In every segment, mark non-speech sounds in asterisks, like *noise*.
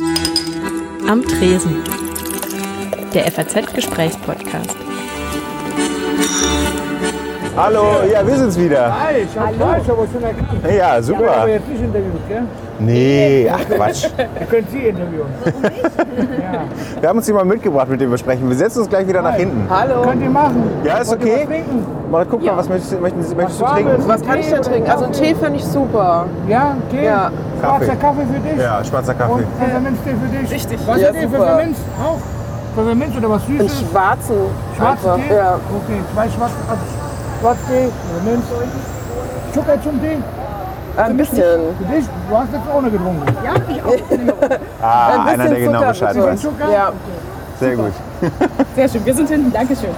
Am Tresen. Der FAZ-Gesprächspodcast. Hallo, ja, wir sind's wieder. Hi, ich hab Hallo. Ich aber schon erkannt. Ja, Aber super. jetzt nicht interviewt, gell? Nee, ach Quatsch. *laughs* Ihr könnt Sie interviewen. ja. Wir haben uns jemanden mitgebracht, mit dem wir sprechen. Wir setzen uns gleich wieder nach hinten. Hallo. Könnt ihr machen. Ja, ist Wollt okay. was trinken? Marit, guck mal, was möchtest, du- möchtest du Was trinken? warmes? Was kann ich denn trinken? Also einen Tee finde ich super. Ja, Tee? Ja. Schwarzer Kaffee für dich. Ja, schwarzer Kaffee. Und Pfefferminztee für dich. Richtig. Was Ja, ist Tee? super. Pfefferminz? Auch? Pfefferminz oder was Einen Süßes? schwarzen. Schwarzen einfach. Tee? Ja. Okay, zwei schwarze also Schwarztee, Pfefferminz. Zucker zum Tee? Ein bisschen. Für dich? Du hast jetzt ohne getrunken. Ja, ich auch. *laughs* Ah, Ein einer, der genau Bescheid weiß. Zucker? Ja. Sehr gut. Sehr schön, wir sind hinten, Dankeschön.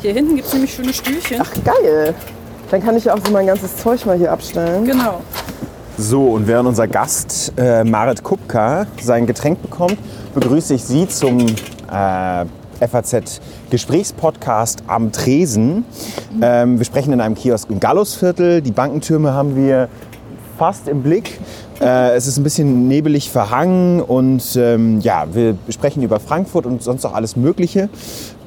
Hier hinten gibt es nämlich schöne Stühlchen. Ach, geil. Dann kann ich ja auch so mein ganzes Zeug mal hier abstellen. Genau. So, und während unser Gast äh, Marit Kupka sein Getränk bekommt, begrüße ich Sie zum äh, FAZ-Gesprächspodcast am Tresen. Ähm, wir sprechen in einem Kiosk im Gallusviertel. Die Bankentürme haben wir fast im Blick. Äh, es ist ein bisschen nebelig verhangen und ähm, ja, wir sprechen über Frankfurt und sonst auch alles Mögliche.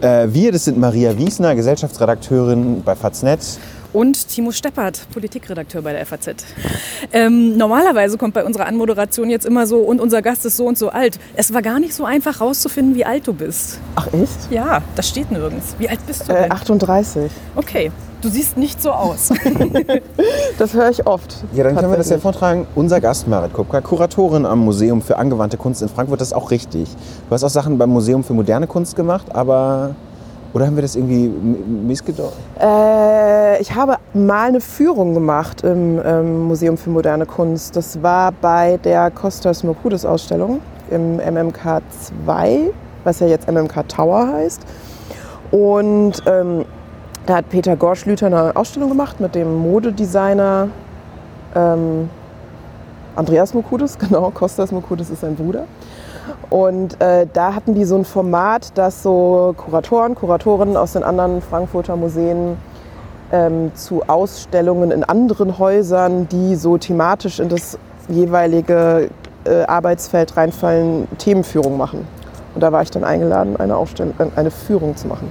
Äh, wir, das sind Maria Wiesner, Gesellschaftsredakteurin bei Faznet. Und Timo Steppert, Politikredakteur bei der FAZ. Ähm, normalerweise kommt bei unserer Anmoderation jetzt immer so, und unser Gast ist so und so alt. Es war gar nicht so einfach rauszufinden, wie alt du bist. Ach, echt? Ja, das steht nirgends. Wie alt bist du Äh, denn? 38. Okay, du siehst nicht so aus. *laughs* Das höre ich oft. Ja, dann können wir das ja vortragen. Unser Gast, Marit Kupka, Kuratorin am Museum für angewandte Kunst in Frankfurt, das ist auch richtig. Du hast auch Sachen beim Museum für moderne Kunst gemacht, aber... Oder haben wir das irgendwie missgedeutet? Äh, ich habe mal eine Führung gemacht im ähm, Museum für moderne Kunst. Das war bei der Kostas Mokudes Ausstellung im MMK 2, was ja jetzt MMK Tower heißt. Und ähm, da hat Peter Gorschlüter eine Ausstellung gemacht mit dem Modedesigner ähm, Andreas Mokudes, *laughs* genau, Kostas Mokudes ist sein Bruder. Und äh, da hatten die so ein Format, das so Kuratoren, Kuratorinnen aus den anderen Frankfurter Museen ähm, zu Ausstellungen in anderen Häusern, die so thematisch in das jeweilige äh, Arbeitsfeld reinfallen, Themenführung machen. Und da war ich dann eingeladen, eine, Aufstellung, äh, eine Führung zu machen.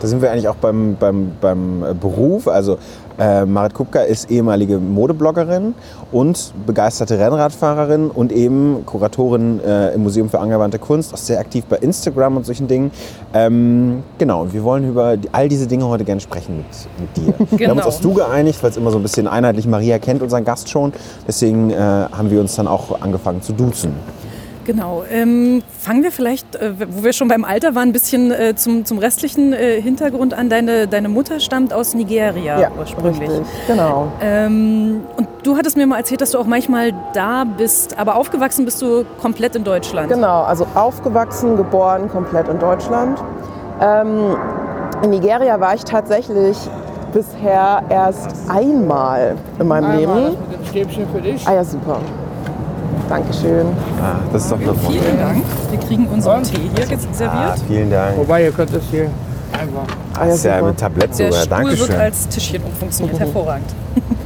Da sind wir eigentlich auch beim, beim, beim Beruf. Also äh, Marit Kupka ist ehemalige Modebloggerin und begeisterte Rennradfahrerin und eben Kuratorin äh, im Museum für angewandte Kunst, auch sehr aktiv bei Instagram und solchen Dingen. Ähm, genau, und wir wollen über die, all diese Dinge heute gerne sprechen mit, mit dir. *laughs* Wir haben uns Genau. aufs Du geeinigt, weil es immer so ein bisschen einheitlich, Maria kennt unseren Gast schon. Deswegen äh, haben wir uns dann auch angefangen zu duzen. Genau. Ähm, fangen wir vielleicht, äh, wo wir schon beim Alter waren, ein bisschen äh, zum, zum restlichen äh, Hintergrund an. Deine, deine Mutter stammt aus Nigeria ursprünglich. richtig, genau. Ähm, und du hattest mir mal erzählt, dass du auch manchmal da bist, aber aufgewachsen bist du komplett in Deutschland. Genau, also aufgewachsen, geboren, komplett in Deutschland. Ähm, in Nigeria war ich tatsächlich bisher erst einmal in meinem Einmal das Leben. mit dem Stäbchen für dich. Ah ja, super. Dankeschön. Ah, das ist doch eine Freude. Vielen Dank. Wir kriegen unseren Und? Tee hier jetzt Ah, serviert. vielen Dank. Wobei, ihr könnt das hier einfach. Ah ist ja mit Tablett Der sogar. Stuhl wird Dankeschön. als Tischchen umfunktioniert. Hervorragend.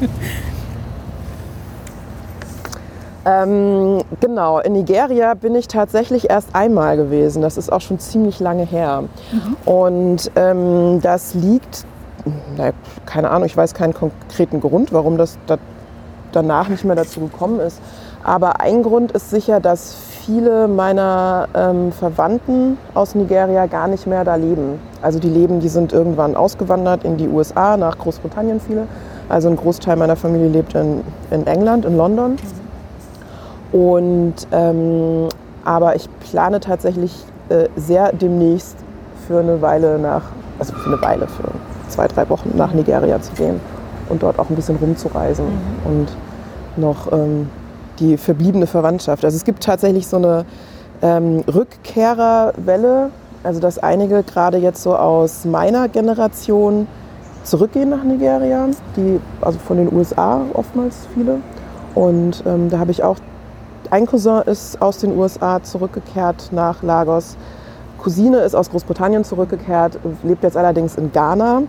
*laughs* Ähm, genau, in Nigeria bin ich tatsächlich erst einmal gewesen. Das ist auch schon ziemlich lange her. Und ähm, das liegt, na, keine Ahnung, ich weiß keinen konkreten Grund, warum das da, danach nicht mehr dazu gekommen ist. Aber ein Grund ist sicher, dass viele meiner ähm, Verwandten aus Nigeria gar nicht mehr da leben. Also die leben, die sind irgendwann ausgewandert in die USA, nach Großbritannien viele. Also ein Großteil meiner Familie lebt in, in England, in London. Und ähm, aber ich plane tatsächlich äh, sehr demnächst für eine Weile nach, also für eine Weile, für zwei, drei Wochen nach Nigeria zu gehen und dort auch ein bisschen rumzureisen und noch ähm, die verbliebene Verwandtschaft. Also es gibt tatsächlich so eine ähm, Rückkehrerwelle, also dass einige gerade jetzt so aus meiner Generation zurückgehen nach Nigeria, die also von den USA oftmals viele. Und ähm, da habe ich auch ein Cousin ist aus den USA zurückgekehrt nach Lagos. Cousine ist aus Großbritannien zurückgekehrt, lebt jetzt allerdings in Ghana.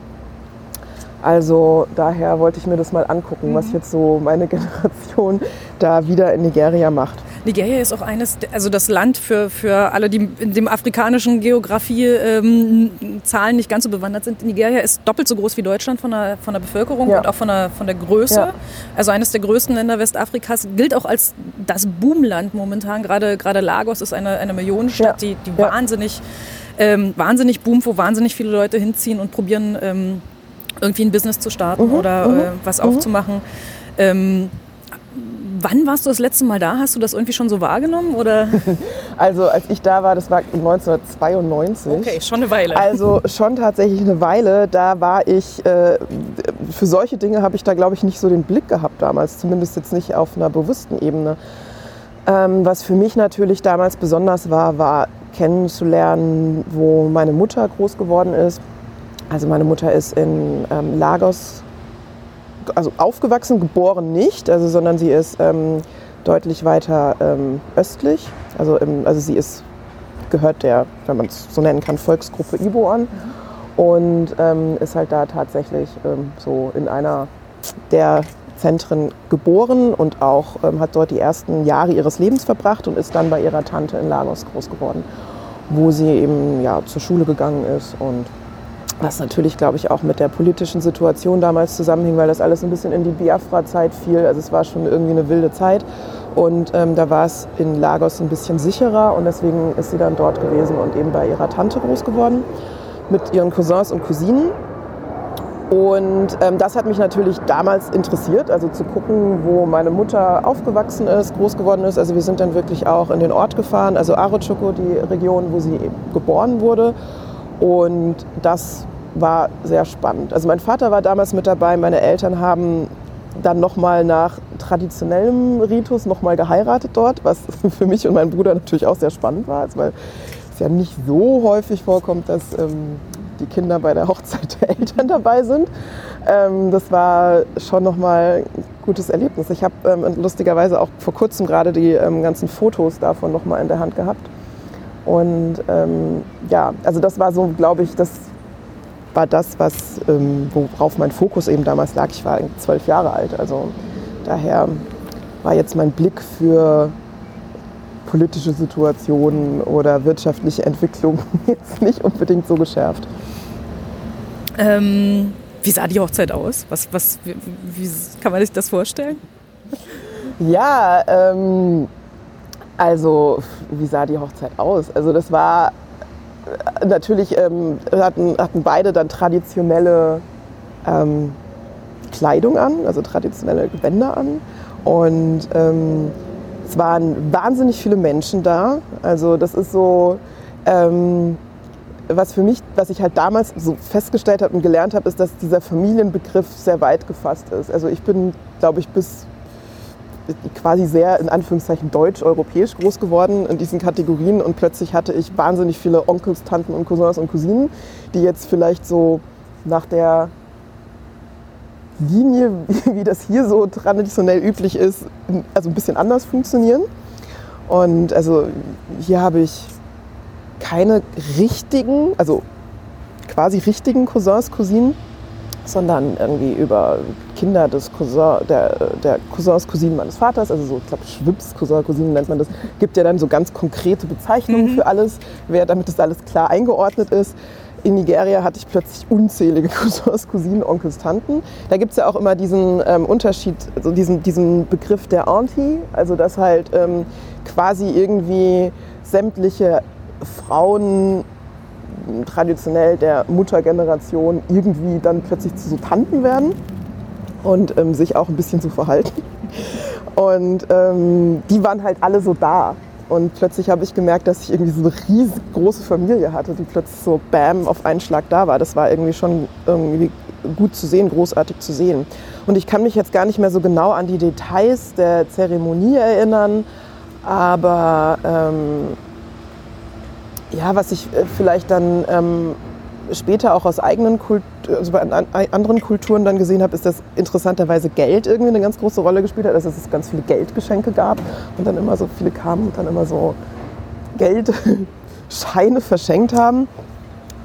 Also daher wollte ich mir das mal angucken, was jetzt so meine *laughs* Generation da wieder in Nigeria macht. Nigeria ist auch eines, also das Land für, für alle, die in dem afrikanischen Geografie ähm, Zahlen nicht ganz so bewandert sind. Nigeria ist doppelt so groß wie Deutschland von der, von der Bevölkerung Ja. und auch von der, von der Größe. Ja. Also eines der größten Länder Westafrikas, gilt auch als das Boomland momentan. Gerade, gerade Lagos ist eine, eine Millionenstadt, Ja. die, die wahnsinnig, ähm, wahnsinnig boomt, wo wahnsinnig viele Leute hinziehen und probieren, ähm, irgendwie ein Business zu starten Mhm, oder äh, was aufzumachen. Ähm, wann warst du das letzte Mal da? Hast du das irgendwie schon so wahrgenommen? Oder? *laughs* Also als ich da war, das war 1992. Okay, schon eine Weile. Also schon tatsächlich eine Weile. Da war ich, äh, für solche Dinge habe ich da, glaube ich, nicht so den Blick gehabt damals, zumindest jetzt nicht auf einer bewussten Ebene. Ähm, was für mich natürlich damals besonders war, war kennenzulernen, wo meine Mutter groß geworden ist. Also meine Mutter ist in ähm, Lagos, also aufgewachsen, geboren nicht, also, sondern sie ist ähm, deutlich weiter ähm, östlich. Also, im, also sie ist, gehört der, wenn man es so nennen kann, Volksgruppe Ibo an und ähm, ist halt da tatsächlich ähm, so in einer der Zentren geboren und auch ähm, hat dort die ersten Jahre ihres Lebens verbracht und ist dann bei ihrer Tante in Lagos groß geworden, wo sie eben ja, zur Schule gegangen ist und was natürlich, glaube ich, auch mit der politischen Situation damals zusammenhing, weil das alles ein bisschen in die Biafra-Zeit fiel. Also es war schon irgendwie eine wilde Zeit. Und ähm, da war es in Lagos ein bisschen sicherer und deswegen ist sie dann dort gewesen und eben bei ihrer Tante groß geworden mit ihren Cousins und Cousinen. Und ähm, das hat mich natürlich damals interessiert, also zu gucken, wo meine Mutter aufgewachsen ist, groß geworden ist. Also wir sind dann wirklich auch in den Ort gefahren, also Arochoko, die Region, wo sie geboren wurde. Und das war sehr spannend. Also mein Vater war damals mit dabei, meine Eltern haben dann nochmal nach traditionellem Ritus nochmal geheiratet dort, was *laughs* für mich und meinen Bruder natürlich auch sehr spannend war, also weil es ja nicht so häufig vorkommt, dass ähm, die Kinder bei der Hochzeit der Eltern dabei sind. Ähm, das war schon nochmal ein gutes Erlebnis. Ich habe ähm, lustigerweise auch vor kurzem gerade die ähm, ganzen Fotos davon nochmal in der Hand gehabt. Und ähm, ja, also das war so, glaube ich, das war das, was, ähm, worauf mein Fokus eben damals lag. Ich war zwölf Jahre alt, also daher war jetzt mein Blick für politische Situationen oder wirtschaftliche Entwicklung *laughs* jetzt nicht unbedingt so geschärft. Ähm, wie sah die Hochzeit aus? Was, was, wie, wie kann man sich das vorstellen? Ja, ähm, also wie sah die Hochzeit aus? Also das war äh, natürlich, ähm, hatten, hatten beide dann traditionelle ähm, Kleidung an, also traditionelle Gewänder an. Und ähm, es waren wahnsinnig viele Menschen da. Also das ist so, ähm, was für mich, was ich halt damals so festgestellt habe und gelernt habe, ist, dass dieser Familienbegriff sehr weit gefasst ist. Also ich bin, glaube ich, bis quasi sehr in Anführungszeichen deutsch-europäisch groß geworden in diesen Kategorien und plötzlich hatte ich wahnsinnig viele Onkels, Tanten und Cousins und Cousinen, die jetzt vielleicht so nach der Linie, *laughs* wie das hier so traditionell üblich ist, also ein bisschen anders funktionieren. Und also hier habe ich keine richtigen, also quasi richtigen Cousins, Cousinen, sondern irgendwie über Kinder des Cousin, der, der Cousins, Cousinen meines Vaters, also so, ich glaube, Schwips, Cousin, Cousinen nennt man das, gibt ja dann so ganz konkrete Bezeichnungen für alles, wer, damit das alles klar eingeordnet ist. In Nigeria hatte ich plötzlich unzählige *laughs* Cousins, Cousinen, Onkels, Tanten. Da gibt es ja auch immer diesen ähm, Unterschied, also diesen, diesen Begriff der Auntie, also dass halt ähm, quasi irgendwie sämtliche Frauen traditionell der Muttergeneration irgendwie dann plötzlich zu so Tanten werden und ähm, sich auch ein bisschen so verhalten. *laughs* Und ähm, die waren halt alle so da. Und plötzlich habe ich gemerkt, dass ich irgendwie so eine riesengroße Familie hatte, die plötzlich so bam auf einen Schlag da war. Das war irgendwie schon irgendwie gut zu sehen, großartig zu sehen. Und ich kann mich jetzt gar nicht mehr so genau an die Details der Zeremonie erinnern, aber ähm, ja, was ich äh, vielleicht dann ähm, später auch aus eigenen Kult also bei an, anderen Kulturen dann gesehen habe, ist, dass interessanterweise Geld irgendwie eine ganz große Rolle gespielt hat. Also dass es ganz viele Geldgeschenke gab und dann immer so viele kamen und dann immer so Geldscheine *laughs* verschenkt haben,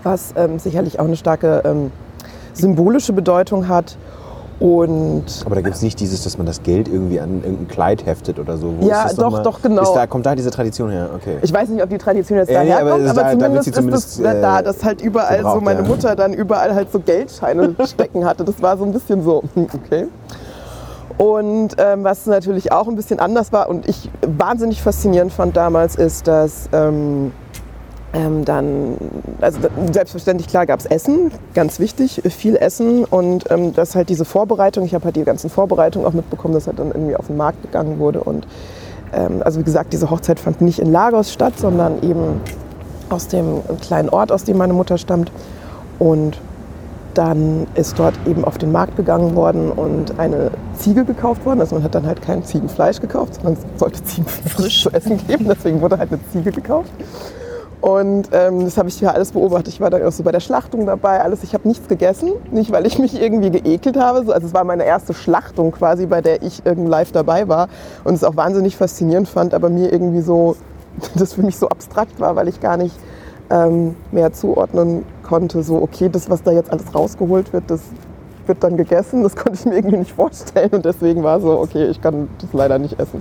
was ähm, sicherlich auch eine starke ähm, symbolische Bedeutung hat. Und Aber da gibt es nicht dieses, dass man das Geld irgendwie an irgendein Kleid heftet oder so. Wo Ja, ist doch, doch, genau. Ist da, kommt da diese Tradition her? Okay. ich weiß nicht, ob die Tradition jetzt Ja, nee, daher aber kommt, da- aber da zumindest, sie ist das zumindest, da, äh, dass halt überall so meine ja. Mutter dann überall halt so Geldscheine *laughs* stecken hatte. Das war so ein bisschen so, *laughs* okay. Und ähm, was natürlich auch ein bisschen anders war und ich wahnsinnig faszinierend fand damals, ist, dass ähm, ähm, dann, also selbstverständlich klar gab es Essen, ganz wichtig, viel Essen und ähm, das halt diese Vorbereitung, ich habe halt die ganzen Vorbereitungen auch mitbekommen, dass halt dann irgendwie auf den Markt gegangen wurde und ähm, also wie gesagt, diese Hochzeit fand nicht in Lagos statt, sondern eben aus dem kleinen Ort, aus dem meine Mutter stammt und dann ist dort eben auf den Markt gegangen worden und eine Ziege gekauft worden. Also man hat dann halt kein Ziegenfleisch gekauft, sondern es sollte Ziegenfleisch zu essen geben. Deswegen wurde halt eine Ziege gekauft. Und ähm, das habe ich ja alles beobachtet. Ich war dann auch so bei der Schlachtung dabei, alles. Ich habe nichts gegessen, nicht weil ich mich irgendwie geekelt habe. So, Also es war meine erste Schlachtung quasi, bei der ich irgendwie live dabei war und es auch wahnsinnig faszinierend fand, aber mir irgendwie so, *laughs* das für mich so abstrakt war, weil ich gar nicht ähm, mehr zuordnen konnte. So, okay, das, was da jetzt alles rausgeholt wird, das wird dann gegessen. Das *laughs* konnte ich mir irgendwie nicht vorstellen und deswegen war so, okay, ich kann das leider nicht essen.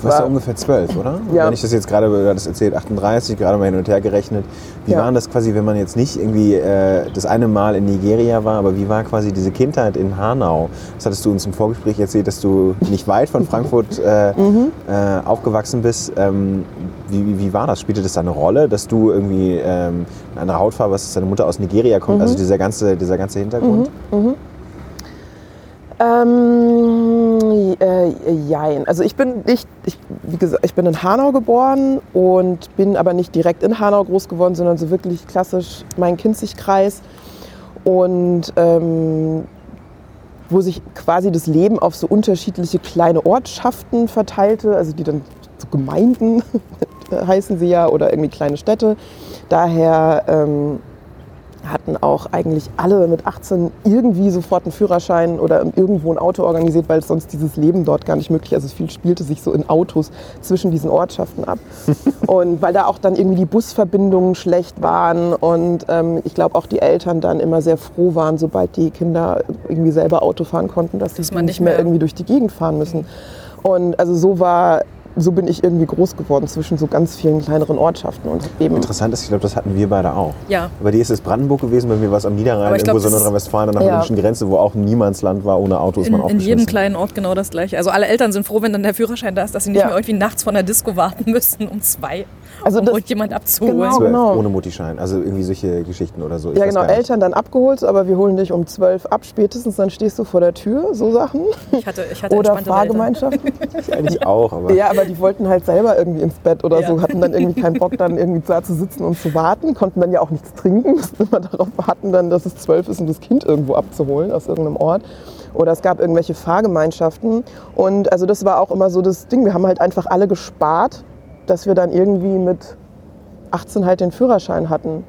Du warst ja ungefähr zwölf, oder? Ja. Wenn ich das jetzt gerade, hattest erzählt, 38, gerade mal hin und her gerechnet. Wie Ja. war das quasi, wenn man jetzt nicht irgendwie äh, das eine Mal in Nigeria war, aber wie war quasi diese Kindheit in Hanau? Das hattest du uns im Vorgespräch erzählt, dass du nicht weit von Frankfurt äh, Mhm. äh, aufgewachsen bist. Ähm, wie, wie- war das? Spielte das da eine Rolle, dass du irgendwie ähm, eine andere Hautfarbe hast, dass deine Mutter aus Nigeria kommt? Mhm. Also dieser ganze, dieser ganze Hintergrund? Ähm, äh, jein. Also ich bin nicht, ich, wie gesagt, ich bin in Hanau geboren und bin aber nicht direkt in Hanau groß geworden, sondern so wirklich klassisch mein Kinzigkreis. Und ähm, wo sich quasi das Leben auf so unterschiedliche kleine Ortschaften verteilte, also die dann so Gemeinden *laughs* heißen sie ja oder irgendwie kleine Städte. Daher ähm, hatten auch eigentlich alle mit 18 irgendwie sofort einen Führerschein oder irgendwo ein Auto organisiert, weil sonst dieses Leben dort gar nicht möglich ist. Also viel spielte sich so in Autos zwischen diesen Ortschaften ab. *laughs* und weil da auch dann irgendwie die Busverbindungen schlecht waren und ähm, ich glaube auch die Eltern dann immer sehr froh waren, sobald die Kinder irgendwie selber Auto fahren konnten, dass, Dass sie man nicht nicht mehr mehr- irgendwie durch die Gegend fahren müssen. Und also so war so bin ich irgendwie groß geworden zwischen so ganz vielen kleineren Ortschaften und eben Interessant ist, ich glaube, das hatten wir beide auch. Ja. Bei dir ist es Brandenburg gewesen, bei mir war es am Niederrhein, ich glaub, irgendwo so Nordrhein-Westfalen, an Ja. der rheinischen Grenze, wo auch Niemandsland war, ohne Auto ist In, man in aufgeschmissen. jedem kleinen Ort genau das gleiche. Also alle Eltern sind froh, wenn dann der Führerschein da ist, dass sie nicht Ja. mehr irgendwie nachts von der Disco warten *laughs* müssen um zwei, Also um das- irgendjemand abzuholen. Genau. Genau. ohne Muttischein. Also irgendwie solche Geschichten oder so. Ich Ja, genau. Eltern dann abgeholt, aber wir holen dich um 12 ab, spätestens dann stehst du vor der Tür, so Sachen. Ich hatte, ich hatte Oder. Fahrgemeinschaften. *laughs* Ich eigentlich auch, aber Ja, aber die wollten halt selber irgendwie ins Bett oder Ja. so, hatten dann irgendwie keinen Bock, dann irgendwie da zu sitzen und zu warten, konnten dann ja auch nichts trinken, *laughs* mussten immer darauf warten, dann, dass es zwölf ist, um das Kind irgendwo abzuholen aus irgendeinem Ort. Oder es gab irgendwelche Fahrgemeinschaften. Und also das war auch immer so das Ding. Wir haben halt einfach alle gespart, dass wir dann irgendwie mit 18 halt den Führerschein hatten.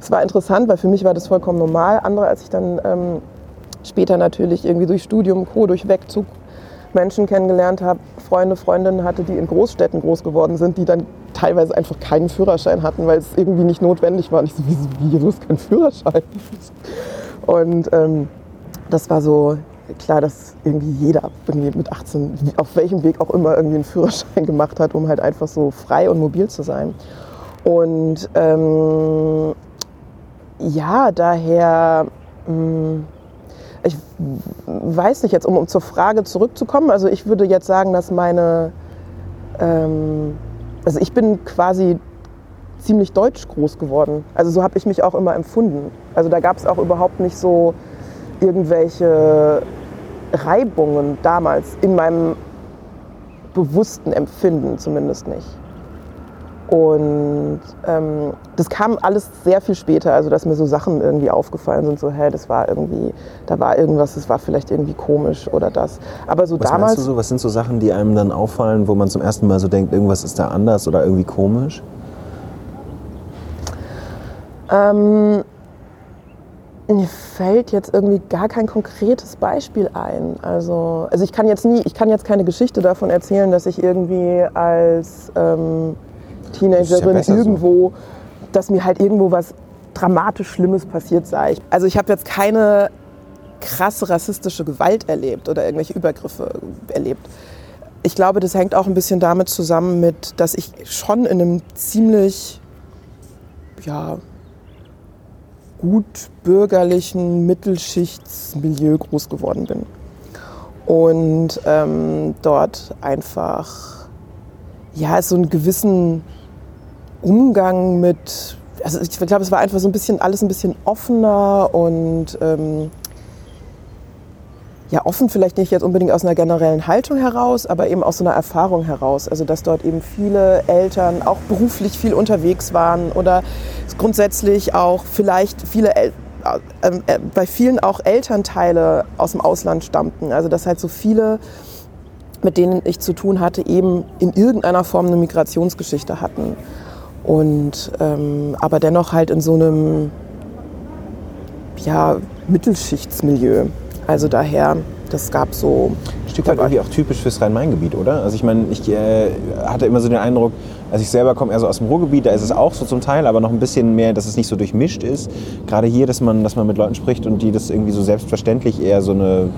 Es war interessant, weil für mich war das vollkommen normal. Andere, als ich dann ähm, später natürlich irgendwie durch Studium, Co., durch Wegzug Menschen kennengelernt habe, Freunde, Freundinnen hatte, die in Großstädten groß geworden sind, die dann teilweise einfach keinen Führerschein hatten, weil es irgendwie nicht notwendig war. Und ich so, wieso, wie, du hast keinen Führerschein? Und ähm, das war so klar, dass irgendwie jeder irgendwie mit 18, wie- auf welchem Weg auch immer, irgendwie einen Führerschein *laughs* gemacht hat, um halt einfach so frei und mobil zu sein. Und ähm, ja, daher, mh, ich weiß nicht jetzt, um, um zur Frage zurückzukommen, also ich würde jetzt sagen, dass meine, ähm, also ich bin quasi ziemlich deutsch groß geworden. Also so habe ich mich auch immer empfunden. Also da gab es auch überhaupt nicht so irgendwelche Reibungen damals in meinem bewussten Empfinden zumindest nicht. Und ähm, das kam alles sehr viel später, also dass mir so Sachen irgendwie aufgefallen sind, so, hä, das war irgendwie, da war irgendwas, das war vielleicht irgendwie komisch oder das. Aber so was damals. meinst du so? Was sind so Sachen, die einem dann auffallen, wo man zum ersten Mal so denkt, irgendwas ist da anders oder irgendwie komisch? Ähm, mir fällt jetzt irgendwie gar kein konkretes Beispiel ein. Also, also ich kann jetzt nie, ich kann jetzt keine Geschichte davon erzählen, dass ich irgendwie als ähm, Das ist ja Teenagerin besser so. irgendwo, dass mir halt irgendwo was dramatisch Schlimmes passiert sei. Also ich habe jetzt keine krasse rassistische Gewalt erlebt oder irgendwelche Übergriffe erlebt. Ich glaube, das hängt auch ein bisschen damit zusammen mit, dass ich schon in einem ziemlich ja, gut bürgerlichen Mittelschichtsmilieu groß geworden bin. Und ähm, dort einfach, ja, so einen gewissen Umgang mit, also ich glaube, es war einfach so ein bisschen, alles ein bisschen offener und ähm, ja, offen vielleicht nicht jetzt unbedingt aus einer generellen Haltung heraus, aber eben aus so einer Erfahrung heraus. Also dass dort eben viele Eltern auch beruflich viel unterwegs waren oder grundsätzlich auch vielleicht viele El äh, äh, bei vielen auch Elternteile aus dem Ausland stammten. Also dass halt so viele, mit denen ich zu tun hatte, eben in irgendeiner Form eine Migrationsgeschichte hatten. Und ähm, aber dennoch halt in so einem ja, Mittelschichtsmilieu. Also daher, das gab so. Ein Stück weit irgendwie auch typisch fürs Rhein-Main-Gebiet, oder? Also ich meine, ich äh, hatte immer so den Eindruck, also ich selber komme eher so aus dem Ruhrgebiet, da ist es auch so zum Teil, aber noch ein bisschen mehr, dass es nicht so durchmischt ist. Gerade hier, dass man, dass man mit Leuten spricht und die das irgendwie so selbstverständlich eher so eine,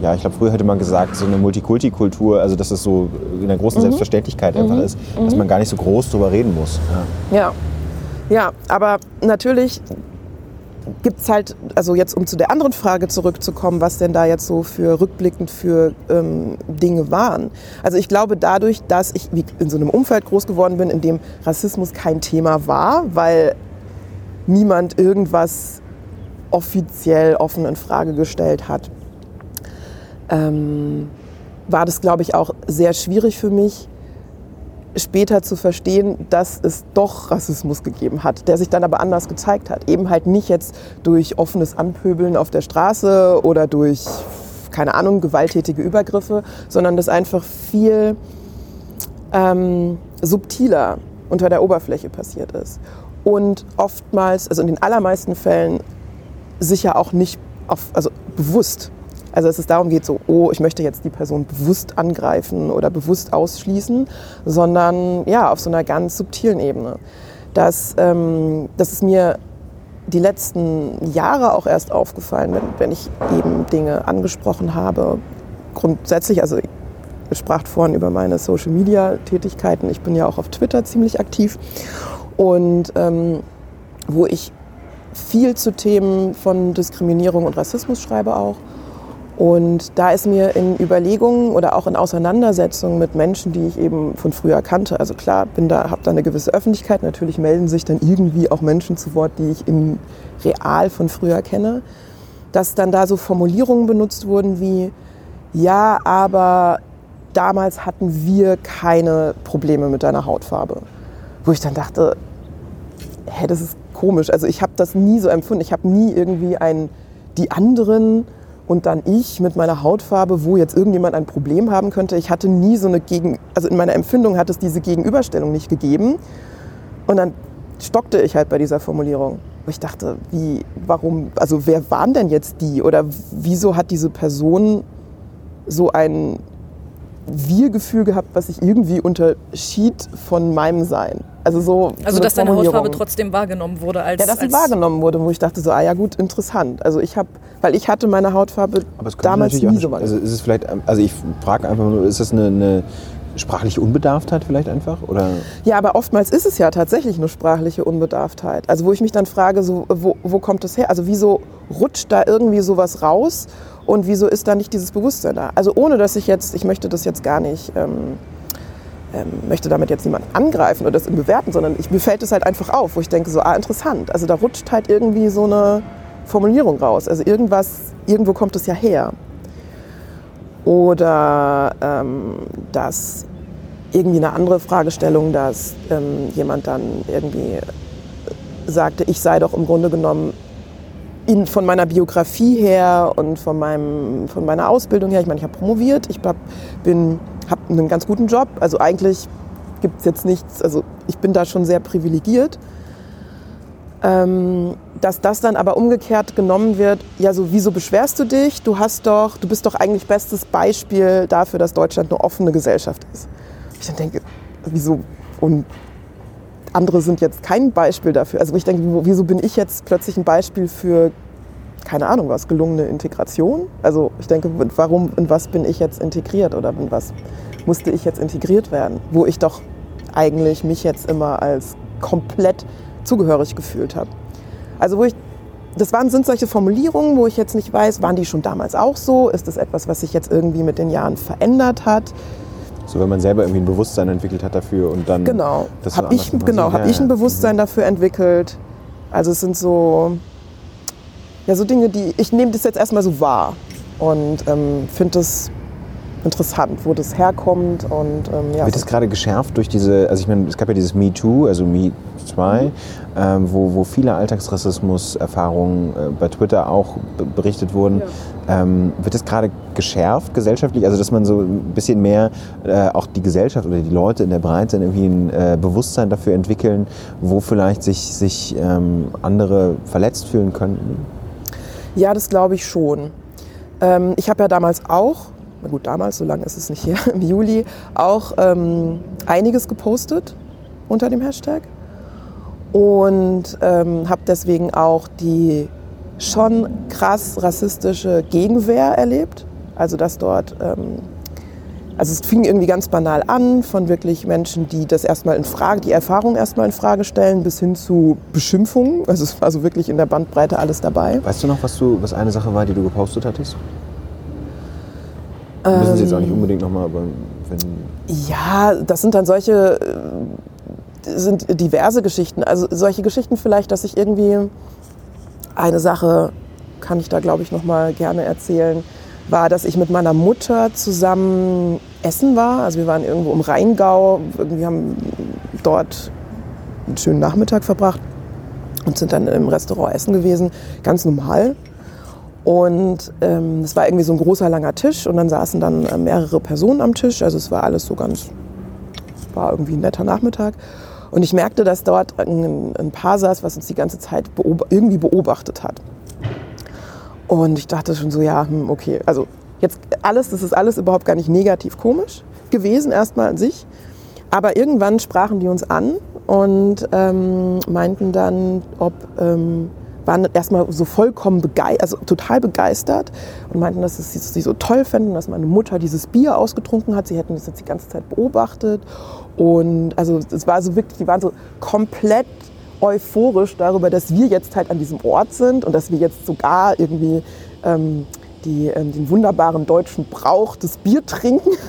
ja, ich glaube, früher hätte man gesagt, so eine Multikulti-Kultur, also dass es so in der großen mhm. Selbstverständlichkeit einfach mhm. ist, dass mhm. man gar nicht so groß drüber reden muss. Ja, ja, ja aber natürlich gibt es halt, also jetzt um zu der anderen Frage zurückzukommen, was denn da jetzt so für rückblickend für ähm, Dinge waren. Also ich glaube dadurch, dass ich in so einem Umfeld groß geworden bin, in dem Rassismus kein Thema war, weil niemand irgendwas offiziell offen in Frage gestellt hat, ähm, war das, glaube ich, auch sehr schwierig für mich, später zu verstehen, dass es doch Rassismus gegeben hat, der sich dann aber anders gezeigt hat. Eben halt nicht jetzt durch offenes Anpöbeln auf der Straße oder durch, keine Ahnung, gewalttätige Übergriffe, sondern das einfach viel ähm, subtiler unter der Oberfläche passiert ist. Und oftmals, also in den allermeisten Fällen, sicher auch nicht auf, also bewusst also dass es darum geht, so, oh, ich möchte jetzt die Person bewusst angreifen oder bewusst ausschließen, sondern ja, auf so einer ganz subtilen Ebene. Das, ähm, das ist mir die letzten Jahre auch erst aufgefallen, wenn, wenn ich eben Dinge angesprochen habe. Grundsätzlich, also ich sprach vorhin über meine Social-Media-Tätigkeiten. Ich bin ja auch auf Twitter ziemlich aktiv und ähm, wo ich viel zu Themen von Diskriminierung und Rassismus schreibe auch und da ist mir in Überlegungen oder auch in Auseinandersetzungen mit Menschen, die ich eben von früher kannte, also klar, bin da, habe da eine gewisse Öffentlichkeit, natürlich melden sich dann irgendwie auch Menschen zu Wort, die ich im Real von früher kenne, dass dann da so Formulierungen benutzt wurden wie, ja, aber damals hatten wir keine Probleme mit deiner Hautfarbe. Wo ich dann dachte, hä, das ist komisch. Also ich habe das nie so empfunden. Ich habe nie irgendwie ein, die anderen und dann ich mit meiner Hautfarbe, wo jetzt irgendjemand ein Problem haben könnte. Ich hatte nie so eine Gegen, also in meiner Empfindung hat es diese Gegenüberstellung nicht gegeben. Und dann stockte ich halt bei dieser Formulierung. Ich dachte, wie, warum, also wer waren denn jetzt die? Oder wieso hat diese Person so ein Wir-Gefühl gehabt, was sich irgendwie unterschied von meinem Sein? Also so. Also dass deine Hautfarbe trotzdem wahrgenommen wurde als. Ja, dass sie wahrgenommen wurde, wo ich dachte so, ah ja gut, interessant. Also ich habe, weil ich hatte meine Hautfarbe damals nie so Also ist es vielleicht, also ich frage einfach nur, ist das eine, eine sprachliche Unbedarftheit vielleicht einfach? Oder? Ja, aber oftmals ist es ja tatsächlich eine sprachliche Unbedarftheit. Also wo ich mich dann frage, so, wo, wo kommt das her? Also wieso rutscht da irgendwie sowas raus und wieso ist da nicht dieses Bewusstsein da? Also ohne dass ich jetzt, ich möchte das jetzt gar nicht. Ähm, ähm, möchte damit jetzt niemand angreifen oder das bewerten, sondern ich, mir fällt es halt einfach auf, wo ich denke, so, ah, interessant. Also da rutscht halt irgendwie so eine Formulierung raus. Also irgendwas, irgendwo kommt es ja her. Oder ähm, dass irgendwie eine andere Fragestellung, dass ähm, jemand dann irgendwie sagte, ich sei doch im Grunde genommen in, von meiner Biografie her und von, meinem, von meiner Ausbildung her, ich meine, ich habe promoviert, ich hab, habe einen ganz guten Job. Also eigentlich gibt es jetzt nichts, also ich bin da schon sehr privilegiert. Ähm, dass das dann aber umgekehrt genommen wird, ja, so wieso beschwerst du dich? Du hast doch, du bist doch eigentlich bestes Beispiel dafür, dass Deutschland eine offene Gesellschaft ist. Ich dann denke, wieso? Und andere sind jetzt kein Beispiel dafür. Also ich denke, wieso bin ich jetzt plötzlich ein Beispiel für keine Ahnung was, gelungene Integration. Also ich denke, warum, in was bin ich jetzt integriert oder in was musste ich jetzt integriert werden, wo ich doch eigentlich mich jetzt immer als komplett zugehörig gefühlt habe. Also wo ich, das waren, sind solche Formulierungen, wo ich jetzt nicht weiß, waren die schon damals auch so? Ist das etwas, was sich jetzt irgendwie mit den Jahren verändert hat? So, wenn man selber irgendwie ein Bewusstsein entwickelt hat dafür und dann. Genau, das habe ich, genau, ja, hab ich ein ja. Bewusstsein dafür entwickelt. Also es sind so, ja, so Dinge, die, ich nehme das jetzt erstmal so wahr und ähm, finde das interessant, wo das herkommt und ähm, ja. Wird es gerade geschärft durch diese, also ich meine, es gab ja dieses Me Too, also Me 2, ähm, wo, wo viele Alltagsrassismus-Erfahrungen äh, bei Twitter auch berichtet wurden. Ähm, wird es gerade geschärft gesellschaftlich? Also dass man so ein bisschen mehr äh, auch die Gesellschaft oder die Leute in der Breite irgendwie ein äh, Bewusstsein dafür entwickeln, wo vielleicht sich, sich ähm, andere verletzt fühlen könnten? Ja, das glaube ich schon. Ähm, ich habe ja damals auch, na gut, damals, so lange ist es nicht *laughs* her, im Juli, auch ähm, einiges gepostet unter dem Hashtag und ähm, habe deswegen auch die schon krass rassistische Gegenwehr erlebt. Also dass dort, ähm, also es fing irgendwie ganz banal an von wirklich Menschen, die das erstmal in Frage, die Erfahrung erstmal in Frage stellen, bis hin zu Beschimpfungen. Also es war so wirklich in der Bandbreite alles dabei. Weißt du noch, was, du, was eine Sache war, die du gepostet hattest? Müssen Sie jetzt auch nicht unbedingt nochmal, aber wenn. Ja, das sind dann solche, äh, sind diverse Geschichten. Also solche Geschichten vielleicht, dass ich irgendwie eine Sache kann ich da glaube ich noch mal gerne erzählen, war, dass ich mit meiner Mutter zusammen essen war. Also wir waren irgendwo im Rheingau, wir haben dort einen schönen Nachmittag verbracht und sind dann im Restaurant essen gewesen, ganz normal. Und ähm, es war irgendwie so ein großer langer Tisch und dann saßen dann äh, mehrere Personen am Tisch. Also es war alles so ganz, war irgendwie ein netter Nachmittag. Und ich merkte, dass dort ein, ein Paar saß, was uns die ganze Zeit beob irgendwie beobachtet hat. Und ich dachte schon so, ja, hm, okay, also jetzt alles, das ist alles überhaupt gar nicht negativ komisch gewesen, erstmal an sich. Aber irgendwann sprachen die uns an und ähm, meinten dann, ob, ähm, waren erstmal so vollkommen begeistert, also total begeistert und meinten, dass sie so toll fänden, dass meine Mutter dieses Bier ausgetrunken hat. Sie hätten das jetzt die ganze Zeit beobachtet. Und also es war so wirklich, die waren so komplett euphorisch darüber, dass wir jetzt halt an diesem Ort sind und dass wir jetzt sogar irgendwie ähm, die, ähm, den wunderbaren deutschen Brauch des Bier trinken. *laughs*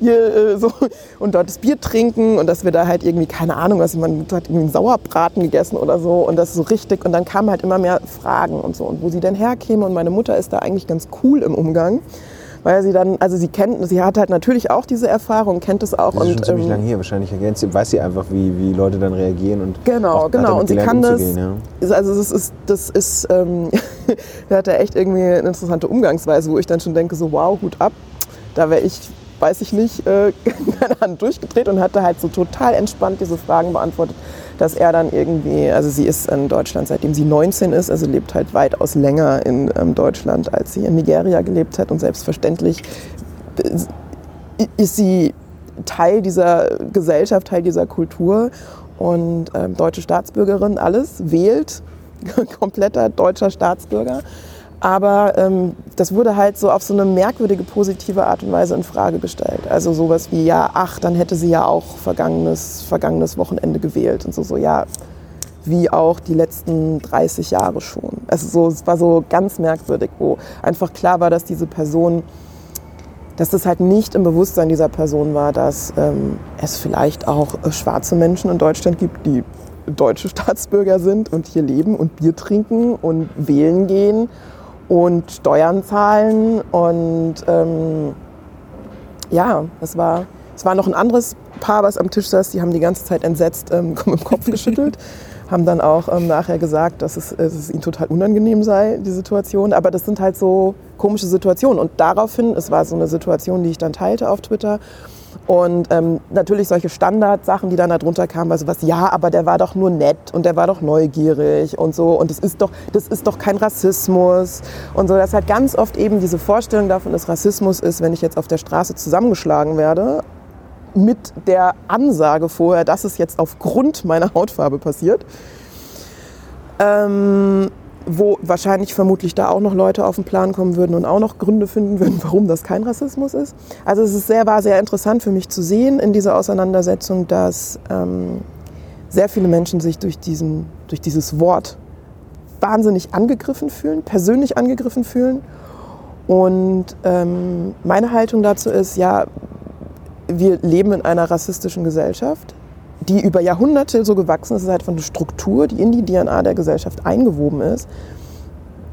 Hier, äh, so, und dort das Bier trinken und dass wir da halt irgendwie, keine Ahnung, was man hat irgendwie einen Sauerbraten gegessen oder so und das so richtig und dann kamen halt immer mehr Fragen und so und wo sie denn herkäme und meine Mutter ist da eigentlich ganz cool im Umgang, weil sie dann, also sie kennt, sie hat halt natürlich auch diese Erfahrung, kennt es auch Das ist schon und ziemlich ähm, lange hier. Wahrscheinlich ergänzt sie- weiß sie einfach, wie, wie Leute dann reagieren. Und Genau, genau. Und sie kann das. Ja. ist- Also das ist, das ist, ähm, *laughs* da hat er echt irgendwie eine interessante Umgangsweise, wo ich dann schon denke, so wow, Hut ab. Da wäre ich, weiß ich nicht, äh, *laughs* keine Ahnung, durchgedreht und hatte halt so total entspannt diese Fragen beantwortet, dass er dann irgendwie, also sie ist in Deutschland, seitdem sie 19 ist, also lebt halt weitaus länger in ähm, Deutschland, als sie in Nigeria gelebt hat und selbstverständlich äh, ist sie Teil dieser Gesellschaft, Teil dieser Kultur und ähm, deutsche Staatsbürgerin, alles, wählt, *laughs* kompletter deutscher Staatsbürger. Aber ähm, das wurde halt so auf so eine merkwürdige, positive Art und Weise in Frage gestellt. Also sowas wie, ja, ach, dann hätte sie ja auch vergangenes, vergangenes Wochenende gewählt. Und so, so, ja, wie auch die letzten 30 Jahre schon. Also so, es war so ganz merkwürdig, wo einfach klar war, dass diese Person dass das halt nicht im Bewusstsein dieser Person war, dass ähm, es vielleicht auch äh, schwarze Menschen in Deutschland gibt, die deutsche Staatsbürger sind und hier leben und Bier trinken und wählen gehen und Steuern zahlen. Und ähm, ja, es war, es war noch ein anderes Paar, was am Tisch saß, die haben die ganze Zeit entsetzt ähm, *laughs* dem Kopf geschüttelt. Haben dann auch ähm, nachher gesagt, dass es, dass es ihnen total unangenehm sei, die Situation. Aber das sind halt so komische Situationen. Und daraufhin, es war so eine Situation, die ich dann teilte auf Twitter. Und ähm, natürlich solche Standardsachen, die dann darunter kamen, also was, ja, aber der war doch nur nett und der war doch neugierig und so. Und das ist doch, das ist doch kein Rassismus. Und so, dass halt ganz oft eben diese Vorstellung davon, dass Rassismus ist, wenn ich jetzt auf der Straße zusammengeschlagen werde, mit der Ansage vorher, dass es jetzt aufgrund meiner Hautfarbe passiert. Ähm, wo wahrscheinlich vermutlich da auch noch Leute auf den Plan kommen würden und auch noch Gründe finden würden, *laughs* warum das kein Rassismus ist. Also es ist sehr, war sehr interessant für mich zu sehen in dieser Auseinandersetzung, dass ähm, sehr viele Menschen sich durch, diesen, durch dieses Wort wahnsinnig angegriffen fühlen, persönlich angegriffen fühlen. Und ähm, meine Haltung dazu ist, ja, wir leben in einer rassistischen Gesellschaft, die über Jahrhunderte so gewachsen ist. Ist halt von der Struktur, die in die DNA der Gesellschaft eingewoben ist.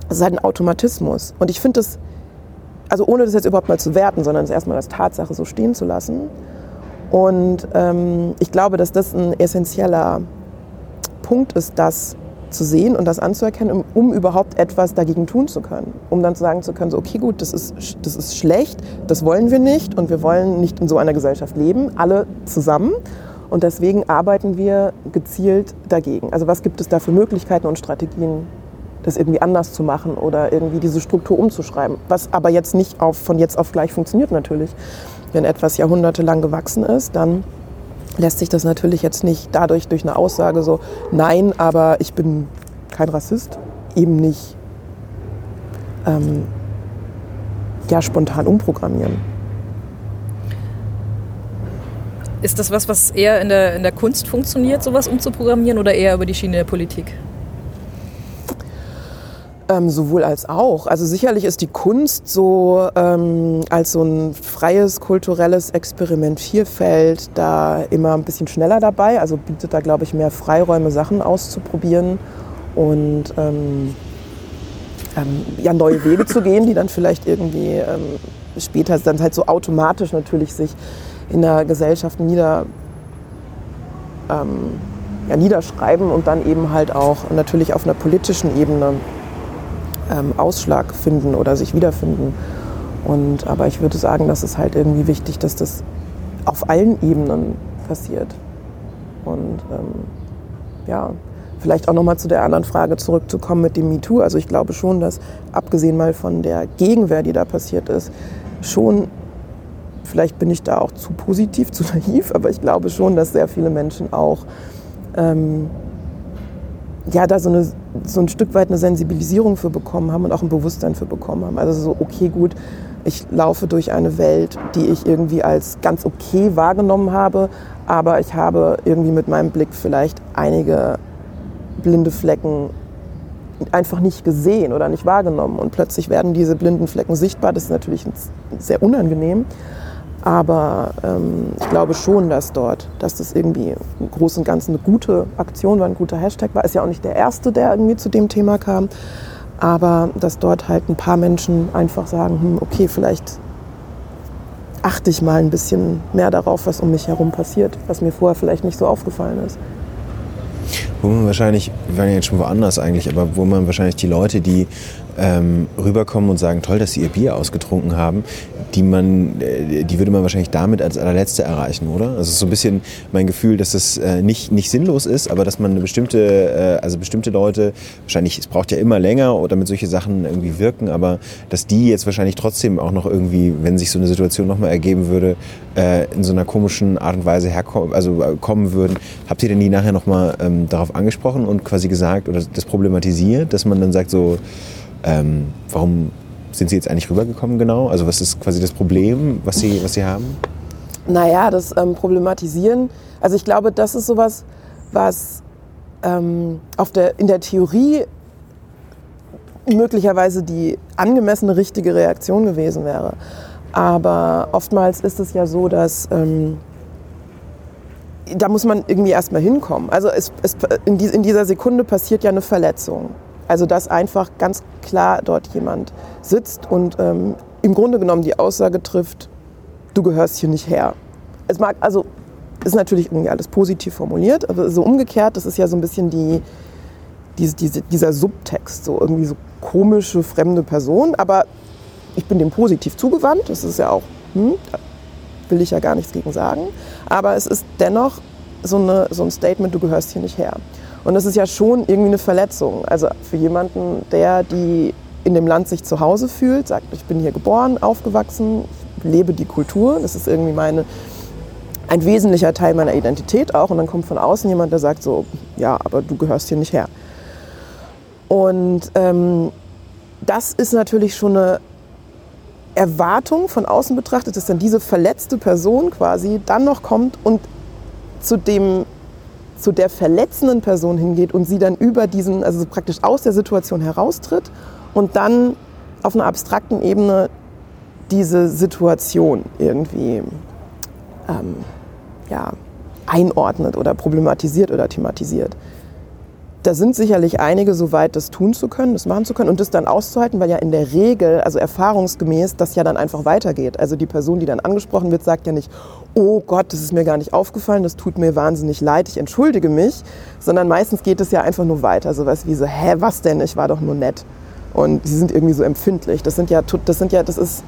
Es ist halt ein Automatismus. Und ich finde das, also ohne das jetzt überhaupt mal zu werten, sondern es erstmal als Tatsache so stehen zu lassen. Und ähm, ich glaube, dass das ein essentieller Punkt ist, das zu sehen und das anzuerkennen, um, um, überhaupt etwas dagegen tun zu können. Um dann sagen zu können, so, okay, gut, das ist, das ist schlecht, das wollen wir nicht und wir wollen nicht in so einer Gesellschaft leben, alle zusammen. Und deswegen arbeiten wir gezielt dagegen. Also was gibt es da für Möglichkeiten und Strategien, das irgendwie anders zu machen oder irgendwie diese Struktur umzuschreiben? Was aber jetzt nicht auf, von jetzt auf gleich funktioniert natürlich. Wenn etwas jahrhundertelang gewachsen ist, dann lässt sich das natürlich jetzt nicht dadurch durch eine Aussage so, nein, aber ich bin kein Rassist, eben nicht ähm, ja, spontan umprogrammieren. Ist das was, was eher in der, in der Kunst funktioniert, sowas umzuprogrammieren oder eher über die Schiene der Politik? Ähm, sowohl als auch. Also sicherlich ist die Kunst so ähm, als so ein freies kulturelles Experimentierfeld da immer ein bisschen schneller dabei. Also bietet da, glaube ich, mehr Freiräume, Sachen auszuprobieren und ähm, ähm ja, neue Wege zu gehen, die dann vielleicht irgendwie ähm, später dann halt so automatisch natürlich sich in der Gesellschaft nieder, ähm, ja, niederschreiben und dann eben halt auch natürlich auf einer politischen Ebene ähm, Ausschlag finden oder sich wiederfinden. Und, aber ich würde sagen, das ist halt irgendwie wichtig, dass das auf allen Ebenen passiert. Und ähm, ja, vielleicht auch nochmal zu der anderen Frage zurückzukommen mit dem MeToo. Also ich glaube schon, dass abgesehen mal von der Gegenwehr, die da passiert ist, schon, vielleicht bin ich da auch zu positiv, *laughs* zu naiv, aber ich glaube schon, dass sehr viele Menschen auch ähm, ja, da so, eine, so ein Stück weit eine Sensibilisierung für bekommen haben und auch ein Bewusstsein für bekommen haben. Also so, okay, gut, ich laufe durch eine Welt, die ich irgendwie als ganz okay wahrgenommen habe, aber ich habe irgendwie mit meinem Blick vielleicht einige blinde Flecken einfach nicht gesehen oder nicht wahrgenommen. Und plötzlich werden diese blinden Flecken sichtbar. Das ist natürlich sehr unangenehm. Aber ähm, ich glaube schon, dass dort, dass das irgendwie im Großen und Ganzen eine gute Aktion war, ein guter Hashtag war. Ist ja auch nicht der erste, der irgendwie zu dem Thema kam. Aber dass dort halt ein paar Menschen einfach sagen, hm, okay, vielleicht achte ich mal ein bisschen mehr darauf, was um mich herum passiert, was mir vorher vielleicht nicht so aufgefallen ist. Wo man wahrscheinlich, wir waren ja jetzt schon woanders eigentlich, aber wo man wahrscheinlich die Leute, die ähm, rüberkommen und sagen, toll, dass sie ihr Bier ausgetrunken haben, die man, äh, die würde man wahrscheinlich damit als allerletzte erreichen, oder? Also so ein bisschen mein Gefühl, dass es äh, nicht, nicht sinnlos ist, aber dass man eine bestimmte, äh, also bestimmte Leute, wahrscheinlich, es braucht ja immer länger, damit solche Sachen irgendwie wirken, aber dass die jetzt wahrscheinlich trotzdem auch noch irgendwie, wenn sich so eine Situation nochmal ergeben würde, in so einer komischen Art und Weise herkommen, also kommen würden. Habt ihr denn die nachher nochmal ähm, darauf angesprochen und quasi gesagt oder das problematisiert, dass man dann sagt so, ähm, warum sind Sie jetzt eigentlich rübergekommen genau? Also was ist quasi das Problem, was Sie, was Sie haben? Naja, das ähm, Problematisieren, also ich glaube, das ist sowas, was ähm, auf der, in der Theorie möglicherweise die angemessene richtige Reaktion gewesen wäre. Aber oftmals ist es ja so, dass ähm, da muss man irgendwie erstmal hinkommen. Also es, es, in, die, in dieser Sekunde passiert ja eine Verletzung. Also dass einfach ganz klar dort jemand sitzt und ähm, im Grunde genommen die Aussage trifft, du gehörst hier nicht her. Es mag, also ist natürlich irgendwie alles positiv formuliert, aber so umgekehrt, das ist ja so ein bisschen die, diese, diese, dieser Subtext, so irgendwie so komische, fremde Person, aber ich bin dem positiv zugewandt, das ist ja auch, hm, will ich ja gar nichts gegen sagen, aber es ist dennoch so, eine, so ein Statement, du gehörst hier nicht her. Und das ist ja schon irgendwie eine Verletzung. Also für jemanden, der die in dem Land sich zu Hause fühlt, sagt, ich bin hier geboren, aufgewachsen, lebe die Kultur, das ist irgendwie meine, ein wesentlicher Teil meiner Identität auch. Und dann kommt von außen jemand, der sagt so, ja, aber du gehörst hier nicht her. Und ähm, das ist natürlich schon eine Erwartung von außen betrachtet, dass dann diese verletzte Person quasi dann noch kommt und zu dem zu der verletzenden Person hingeht und sie dann über diesen, also praktisch aus der Situation heraustritt und dann auf einer abstrakten Ebene diese Situation irgendwie ähm, ja, einordnet oder problematisiert oder thematisiert da sind sicherlich einige so weit, das tun zu können, das machen zu können und das dann auszuhalten, weil ja in der Regel, also erfahrungsgemäß, das ja dann einfach weitergeht. Also die Person, die dann angesprochen wird, sagt ja nicht, oh Gott, das ist mir gar nicht aufgefallen, das tut mir wahnsinnig leid, ich entschuldige mich, sondern meistens geht es ja einfach nur weiter. So was wie so, hä, was denn, ich war doch nur nett. Und sie sind irgendwie so empfindlich. Das sind ja, das sind ja, das ist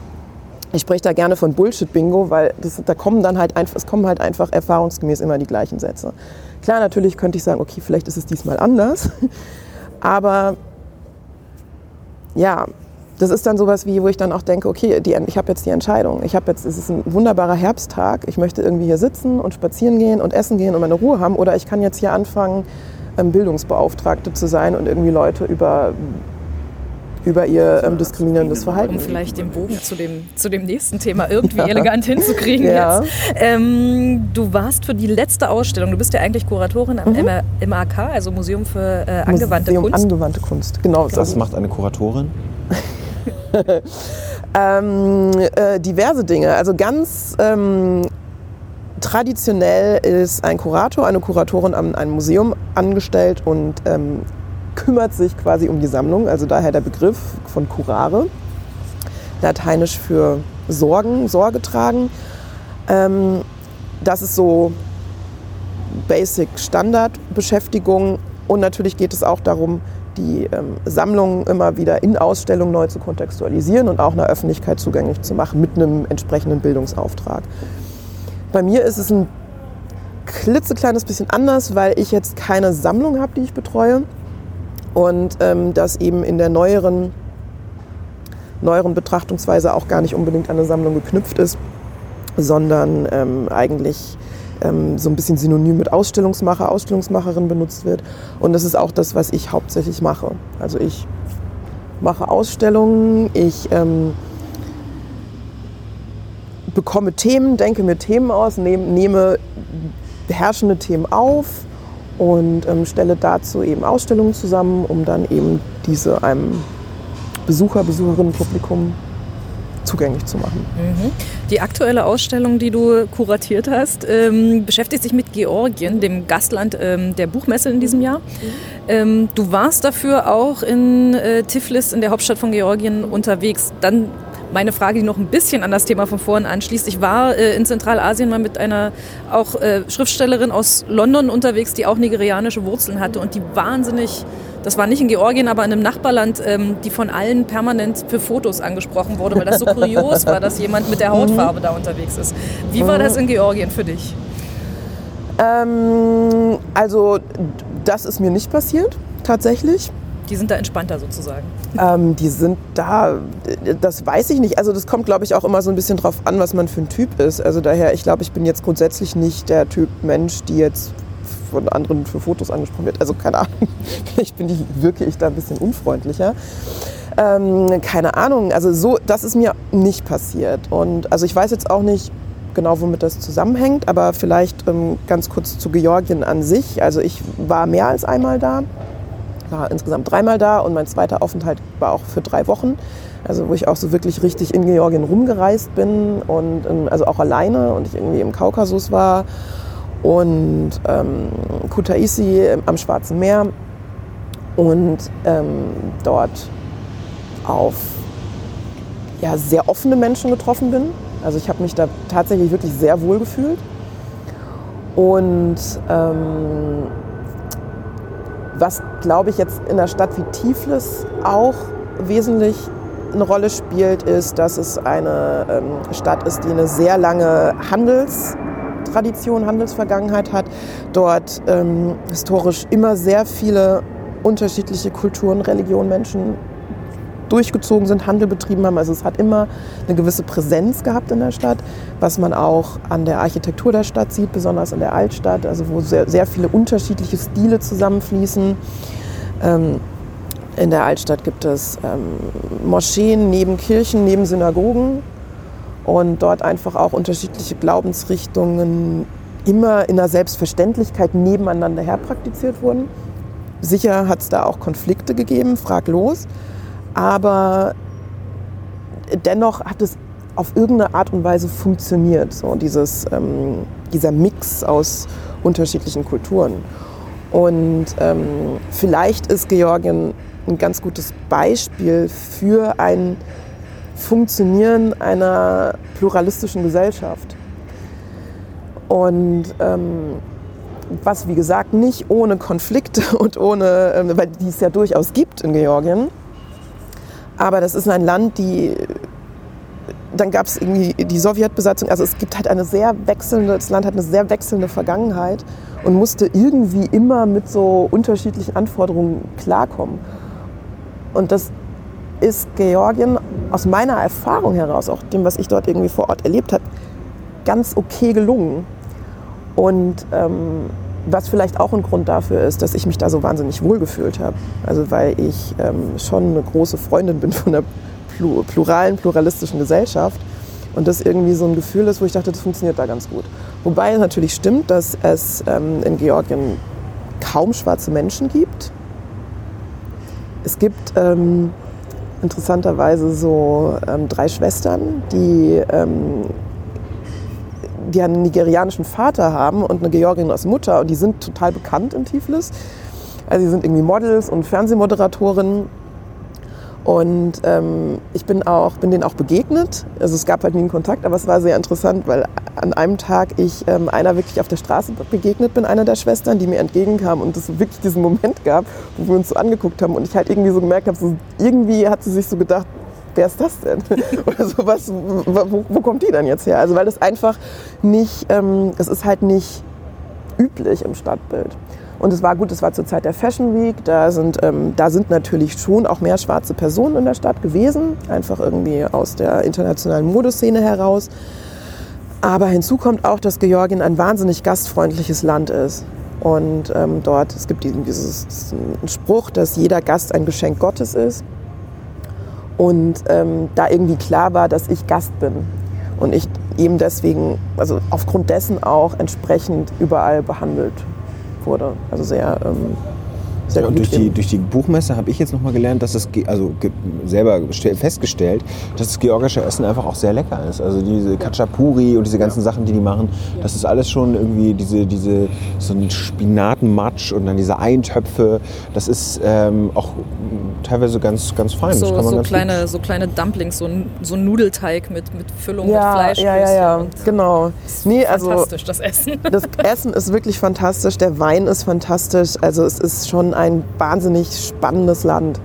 ich spreche da gerne von Bullshit-Bingo, weil das, da kommen dann halt einfach, es kommen halt einfach erfahrungsgemäß immer die gleichen Sätze. Klar, natürlich könnte ich sagen, okay, vielleicht ist es diesmal anders, aber ja, das ist dann sowas wie, wo ich dann auch denke, okay, die, ich habe jetzt die Entscheidung. Ich habe jetzt, es ist ein wunderbarer Herbsttag. Ich möchte irgendwie hier sitzen und spazieren gehen und essen gehen und meine Ruhe haben. Oder ich kann jetzt hier anfangen, ähm, Bildungsbeauftragte zu sein und irgendwie Leute über über ihr ähm, diskriminierendes Verhalten. Um vielleicht den Bogen zu dem, zu dem nächsten Thema irgendwie ja. elegant hinzukriegen ja. jetzt. Ähm, du warst für die letzte Ausstellung, du bist ja eigentlich Kuratorin am mhm. MAK, also Museum für äh, angewandte Museum Kunst. angewandte Kunst, genau. Was macht eine Kuratorin? *laughs* ähm, äh, diverse Dinge. Also ganz ähm, traditionell ist ein Kurator, eine Kuratorin an einem Museum angestellt und ähm, kümmert sich quasi um die Sammlung, also daher der Begriff von curare, lateinisch für Sorgen, Sorge tragen. Ähm, das ist so Basic Standardbeschäftigung und natürlich geht es auch darum, die ähm, Sammlung immer wieder in Ausstellungen neu zu kontextualisieren und auch einer Öffentlichkeit zugänglich zu machen mit einem entsprechenden Bildungsauftrag. Bei mir ist es ein klitzekleines bisschen anders, weil ich jetzt keine Sammlung habe, die ich betreue, und ähm, das eben in der neueren, neueren Betrachtungsweise auch gar nicht unbedingt an eine Sammlung geknüpft ist, sondern ähm, eigentlich ähm, so ein bisschen synonym mit Ausstellungsmacher, Ausstellungsmacherin benutzt wird. Und das ist auch das, was ich hauptsächlich mache. Also ich mache Ausstellungen, ich ähm, bekomme Themen, denke mir Themen aus, nehme, nehme herrschende Themen auf, und ähm, stelle dazu eben Ausstellungen zusammen, um dann eben diese einem Besucher, Besucherinnenpublikum zugänglich zu machen. Mhm. Die aktuelle Ausstellung, die du kuratiert hast, ähm, beschäftigt sich mit Georgien, dem Gastland ähm, der Buchmesse in diesem Jahr. Ähm, du warst dafür auch in äh, Tiflis, in der Hauptstadt von Georgien, unterwegs. Dann meine Frage, die noch ein bisschen an das Thema von vorhin anschließt. Ich war äh, in Zentralasien mal mit einer auch äh, Schriftstellerin aus London unterwegs, die auch nigerianische Wurzeln hatte und die wahnsinnig, das war nicht in Georgien, aber in einem Nachbarland, ähm, die von allen permanent für Fotos angesprochen wurde, weil das so kurios war, dass jemand mit der Hautfarbe da unterwegs ist. Wie war das in Georgien für dich? Ähm, also das ist mir nicht passiert, tatsächlich. Die sind da entspannter sozusagen. Ähm, die sind da, das weiß ich nicht. Also das kommt, glaube ich, auch immer so ein bisschen drauf an, was man für ein Typ ist. Also daher, ich glaube, ich bin jetzt grundsätzlich nicht der Typ Mensch, die jetzt von anderen für Fotos angesprochen wird. Also keine Ahnung, *laughs* vielleicht bin ich, wirke ich da ein bisschen unfreundlicher. Ähm, keine Ahnung, also so, das ist mir nicht passiert. Und also ich weiß jetzt auch nicht genau, womit das zusammenhängt, aber vielleicht ähm, ganz kurz zu Georgien an sich. Also ich war mehr als einmal da war insgesamt dreimal da und mein zweiter Aufenthalt war auch für drei Wochen. Also wo ich auch so wirklich richtig in Georgien rumgereist bin und also auch alleine und ich irgendwie im Kaukasus war und ähm, Kutaisi am Schwarzen Meer und ähm, dort auf ja, sehr offene Menschen getroffen bin. Also ich habe mich da tatsächlich wirklich sehr wohl gefühlt. Und ähm, was, glaube ich, jetzt in einer Stadt wie Tiflis auch wesentlich eine Rolle spielt, ist, dass es eine ähm, Stadt ist, die eine sehr lange Handelstradition, Handelsvergangenheit hat. Dort ähm, historisch immer sehr viele unterschiedliche Kulturen, Religionen, Menschen durchgezogen sind, Handel betrieben haben. Also es hat immer eine gewisse Präsenz gehabt in der Stadt, was man auch an der Architektur der Stadt sieht, besonders in der Altstadt, also wo sehr, sehr viele unterschiedliche Stile zusammenfließen. Ähm, In der Altstadt gibt es ähm, Moscheen neben Kirchen, neben Synagogen und dort einfach auch unterschiedliche Glaubensrichtungen immer in der Selbstverständlichkeit nebeneinander her praktiziert wurden. Sicher hat es da auch Konflikte gegeben, fraglos, aber dennoch hat es auf irgendeine Art und Weise funktioniert, so dieses, ähm, dieser Mix aus unterschiedlichen Kulturen. Und ähm, vielleicht ist Georgien ein ganz gutes Beispiel für ein Funktionieren einer pluralistischen Gesellschaft. Und ähm, was, wie gesagt, nicht ohne Konflikte *laughs* und ohne, äh, weil die es ja durchaus gibt in Georgien. Aber das ist ein Land, die, dann gab es irgendwie die Sowjetbesatzung, also es gibt halt eine sehr wechselnde, das Land hat eine sehr wechselnde Vergangenheit und musste irgendwie immer mit so unterschiedlichen Anforderungen klarkommen. Und das ist Georgien aus meiner Erfahrung heraus, auch dem, was ich dort irgendwie vor Ort erlebt habe, ganz okay gelungen. Und ähm, was vielleicht auch ein Grund dafür ist, dass ich mich da so wahnsinnig wohl gefühlt habe. Also weil ich ähm, schon eine große Freundin bin von der pluralen, pluralistischen Gesellschaft. Und das irgendwie so ein Gefühl ist, wo ich dachte, das funktioniert da ganz gut. Wobei natürlich stimmt, dass es ähm, in Georgien kaum schwarze Menschen gibt. Es gibt ähm, interessanterweise so ähm, drei Schwestern, die, ähm, die einen nigerianischen Vater haben und eine Georgien als Mutter und die sind total bekannt in Tiflis. Also sie sind irgendwie Models und Fernsehmoderatorinnen und ähm, ich bin, auch, bin denen auch begegnet. Also es gab halt nie einen Kontakt, aber es war sehr interessant, weil an einem Tag ich ähm, einer wirklich auf der Straße begegnet bin, einer der Schwestern, die mir entgegenkam und es wirklich diesen Moment gab, wo wir uns so angeguckt haben und ich halt irgendwie so gemerkt habe, so, irgendwie hat sie sich so gedacht, wer ist das denn? *laughs* Oder so was, wo, wo, kommt die denn jetzt her? Also weil das einfach nicht, ähm, es ist halt nicht üblich im Stadtbild. Und es war gut, es war zur Zeit der Fashion Week. Da sind, ähm, da sind natürlich schon auch mehr schwarze Personen in der Stadt gewesen, einfach irgendwie aus der internationalen Modeszene heraus. Aber hinzu kommt auch, dass Georgien ein wahnsinnig gastfreundliches Land ist. Und ähm, dort, es gibt diesen, dieses Spruch, dass jeder Gast ein Geschenk Gottes ist. Und ähm, da irgendwie klar war, dass ich Gast bin. Und ich eben deswegen, also aufgrund dessen auch entsprechend überall behandelt wurde. Also sehr, ähm, sehr ja, gut. Durch die, durch die Buchmesse habe ich jetzt nochmal gelernt, dass es, also selber festgestellt, dass das georgische Essen einfach auch sehr lecker ist. Also diese Kachapuri und diese ganzen Sachen, die die machen, das ist alles schon irgendwie diese, diese so ein Spinatenmatsch und dann diese Eintöpfe. Das ist ähm, auch teilweise ganz, ganz fein. So, so ganz kleine, so kleine Dumplings, so ein, so ein Nudelteig mit, mit Füllung ja, mit Fleisch. Ja, ja, ja, genau. Nee, also fantastisch, das Essen. Das Essen ist wirklich fantastisch, der Wein ist fantastisch. Also es ist schon ein wahnsinnig spannendes Land.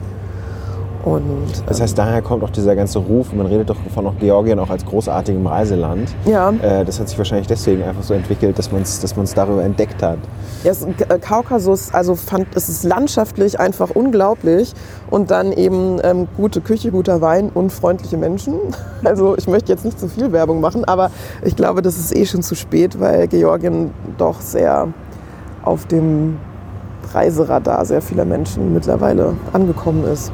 Und, das heißt, daher kommt auch dieser ganze Ruf, man redet doch von auch Georgien auch als großartigem Reiseland. Ja. Äh, das hat sich wahrscheinlich deswegen einfach so entwickelt, dass man es dass darüber entdeckt hat. Ja, es, äh, Kaukasus, also fand, es ist landschaftlich einfach unglaublich und dann eben ähm, gute Küche, guter Wein und freundliche Menschen. *laughs* Also ich möchte jetzt nicht zu viel Werbung machen, aber ich glaube, das ist eh schon zu spät, weil Georgien doch sehr auf dem Reiseradar sehr vieler Menschen mittlerweile angekommen ist.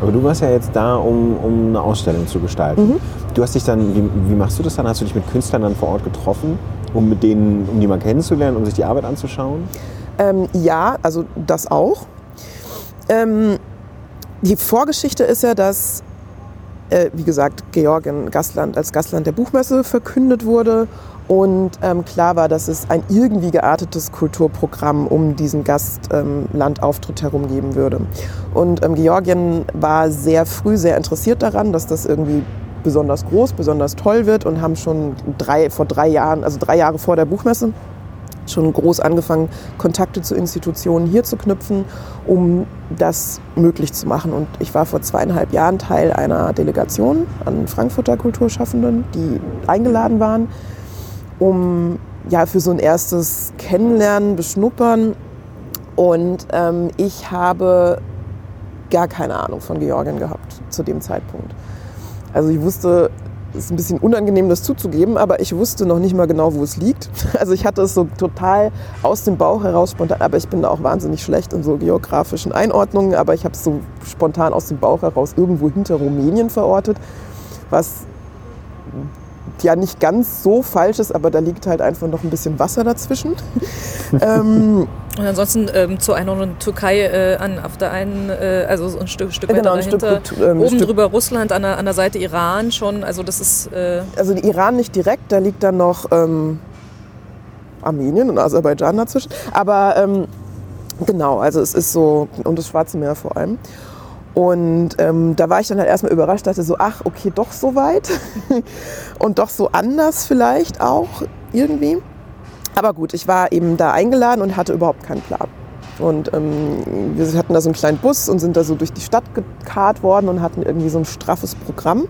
Aber du warst ja jetzt da, um, um eine Ausstellung zu gestalten. Mhm. Du hast dich dann, wie, wie, machst du das dann? Hast du dich mit Künstlern dann vor Ort getroffen, um mit denen, um die mal kennenzulernen, um sich die Arbeit anzuschauen? Ähm, ja, also das auch. Ähm, die Vorgeschichte ist ja, dass, äh, wie gesagt, Georgien Gastland als Gastland der Buchmesse verkündet wurde und ähm, klar war, dass es ein irgendwie geartetes Kulturprogramm um diesen Gastlandauftritt ähm, herum geben würde. Und ähm, Georgien war sehr früh sehr interessiert daran, dass das irgendwie besonders groß, besonders toll wird und haben schon drei, vor drei Jahren, also drei Jahre vor der Buchmesse, schon groß angefangen, Kontakte zu Institutionen hier zu knüpfen, um das möglich zu machen. Und ich war vor zweieinhalb Jahren Teil einer Delegation an Frankfurter Kulturschaffenden, die eingeladen waren um ja, für so ein erstes Kennenlernen, Beschnuppern. Und ähm, ich habe gar keine Ahnung von Georgien gehabt zu dem Zeitpunkt. Also ich wusste ist ein bisschen unangenehm, das zuzugeben, aber ich wusste noch nicht mal genau, wo es liegt. *laughs* Also ich hatte es so total aus dem Bauch heraus spontan, aber ich bin auch wahnsinnig schlecht in so geografischen Einordnungen, aber ich habe es so spontan aus dem Bauch heraus irgendwo hinter Rumänien verortet, was ja nicht ganz so falsch ist, aber da liegt halt einfach noch ein bisschen Wasser dazwischen. *laughs* ähm, und ansonsten ähm, zur Einordnung Türkei äh, an, auf der einen, äh, also so ein Stück, Stück Genau, weiter ein Stück dahinter. gut, ähm, Oben Stück- drüber Russland, an der, an der Seite Iran schon. Also das ist äh, also Iran nicht direkt, da liegt dann noch ähm, Armenien und Aserbaidschan dazwischen. Aber ähm, genau, also es ist so, und das Schwarze Meer vor allem. Und ähm, da war ich dann halt erstmal überrascht, dachte so, ach, okay, doch so weit *laughs* und doch so anders vielleicht auch irgendwie. Aber gut, ich war eben da eingeladen und hatte überhaupt keinen Plan. Und ähm, wir hatten da so einen kleinen Bus und sind da so durch die Stadt gekarrt worden und hatten irgendwie so ein straffes Programm.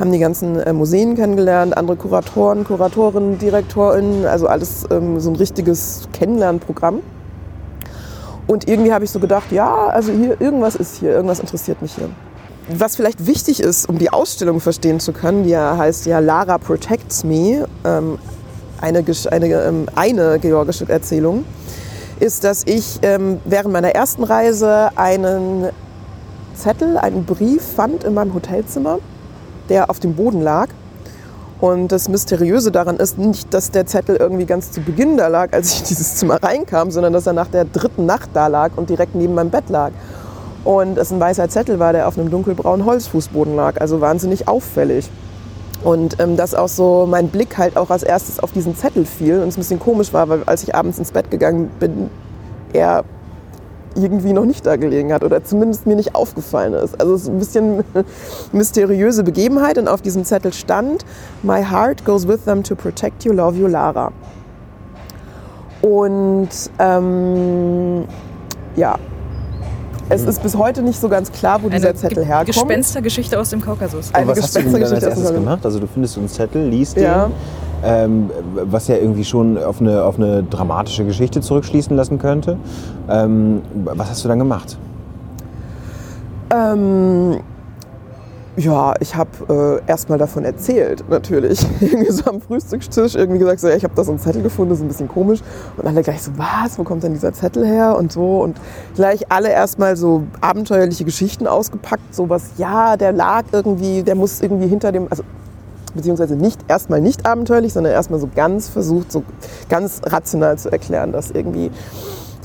Haben die ganzen äh, Museen kennengelernt, andere Kuratoren, Kuratorinnen, Direktorinnen, also alles ähm, so ein richtiges Kennenlernprogramm. Und irgendwie habe ich so gedacht, ja, also hier irgendwas ist hier, irgendwas interessiert mich hier. Was vielleicht wichtig ist, um die Ausstellung verstehen zu können, die ja heißt ja Lara Protects Me, ähm, eine, eine, ähm, eine georgische Erzählung, ist, dass ich ähm, während meiner ersten Reise einen Zettel, einen Brief fand in meinem Hotelzimmer, der auf dem Boden lag. Und das Mysteriöse daran ist nicht, dass der Zettel irgendwie ganz zu Beginn da lag, als ich in dieses Zimmer reinkam, sondern dass er nach der dritten Nacht da lag und direkt neben meinem Bett lag. Und es ein weißer Zettel war, der auf einem dunkelbraunen Holzfußboden lag, also wahnsinnig auffällig. Und ähm, dass auch so mein Blick halt auch als erstes auf diesen Zettel fiel und es ein bisschen komisch war, weil als ich abends ins Bett gegangen bin, er irgendwie noch nicht da gelegen hat oder zumindest mir nicht aufgefallen ist. Also es ist ein bisschen *laughs* mysteriöse Begebenheit und auf diesem Zettel stand My heart goes with them to protect you, love you, Lara. Und ähm, ja, es ist bis heute nicht so ganz klar, wo dieser eine Zettel Ge- herkommt. Gespenstergeschichte aus dem Kaukasus. Eine was hast du denn als Gespenstergeschichte aus erstes dem gemacht? Also du findest so einen Zettel, liest Ja. den, ähm, was ja irgendwie schon auf eine, auf eine dramatische Geschichte zurückschließen lassen könnte. Ähm, was hast du dann gemacht? Ähm, ja, ich habe äh, erstmal davon erzählt, natürlich. *laughs* irgendwie so am Frühstückstisch irgendwie gesagt, so, ja, ich habe da so einen Zettel gefunden, das ist ein bisschen komisch. Und alle gleich so, was, wo kommt denn dieser Zettel her und so. Und gleich alle erstmal so abenteuerliche Geschichten ausgepackt, sowas, ja, der lag irgendwie, der muss irgendwie hinter dem, also beziehungsweise nicht erstmal nicht abenteuerlich, sondern erstmal so ganz versucht, so ganz rational zu erklären, dass irgendwie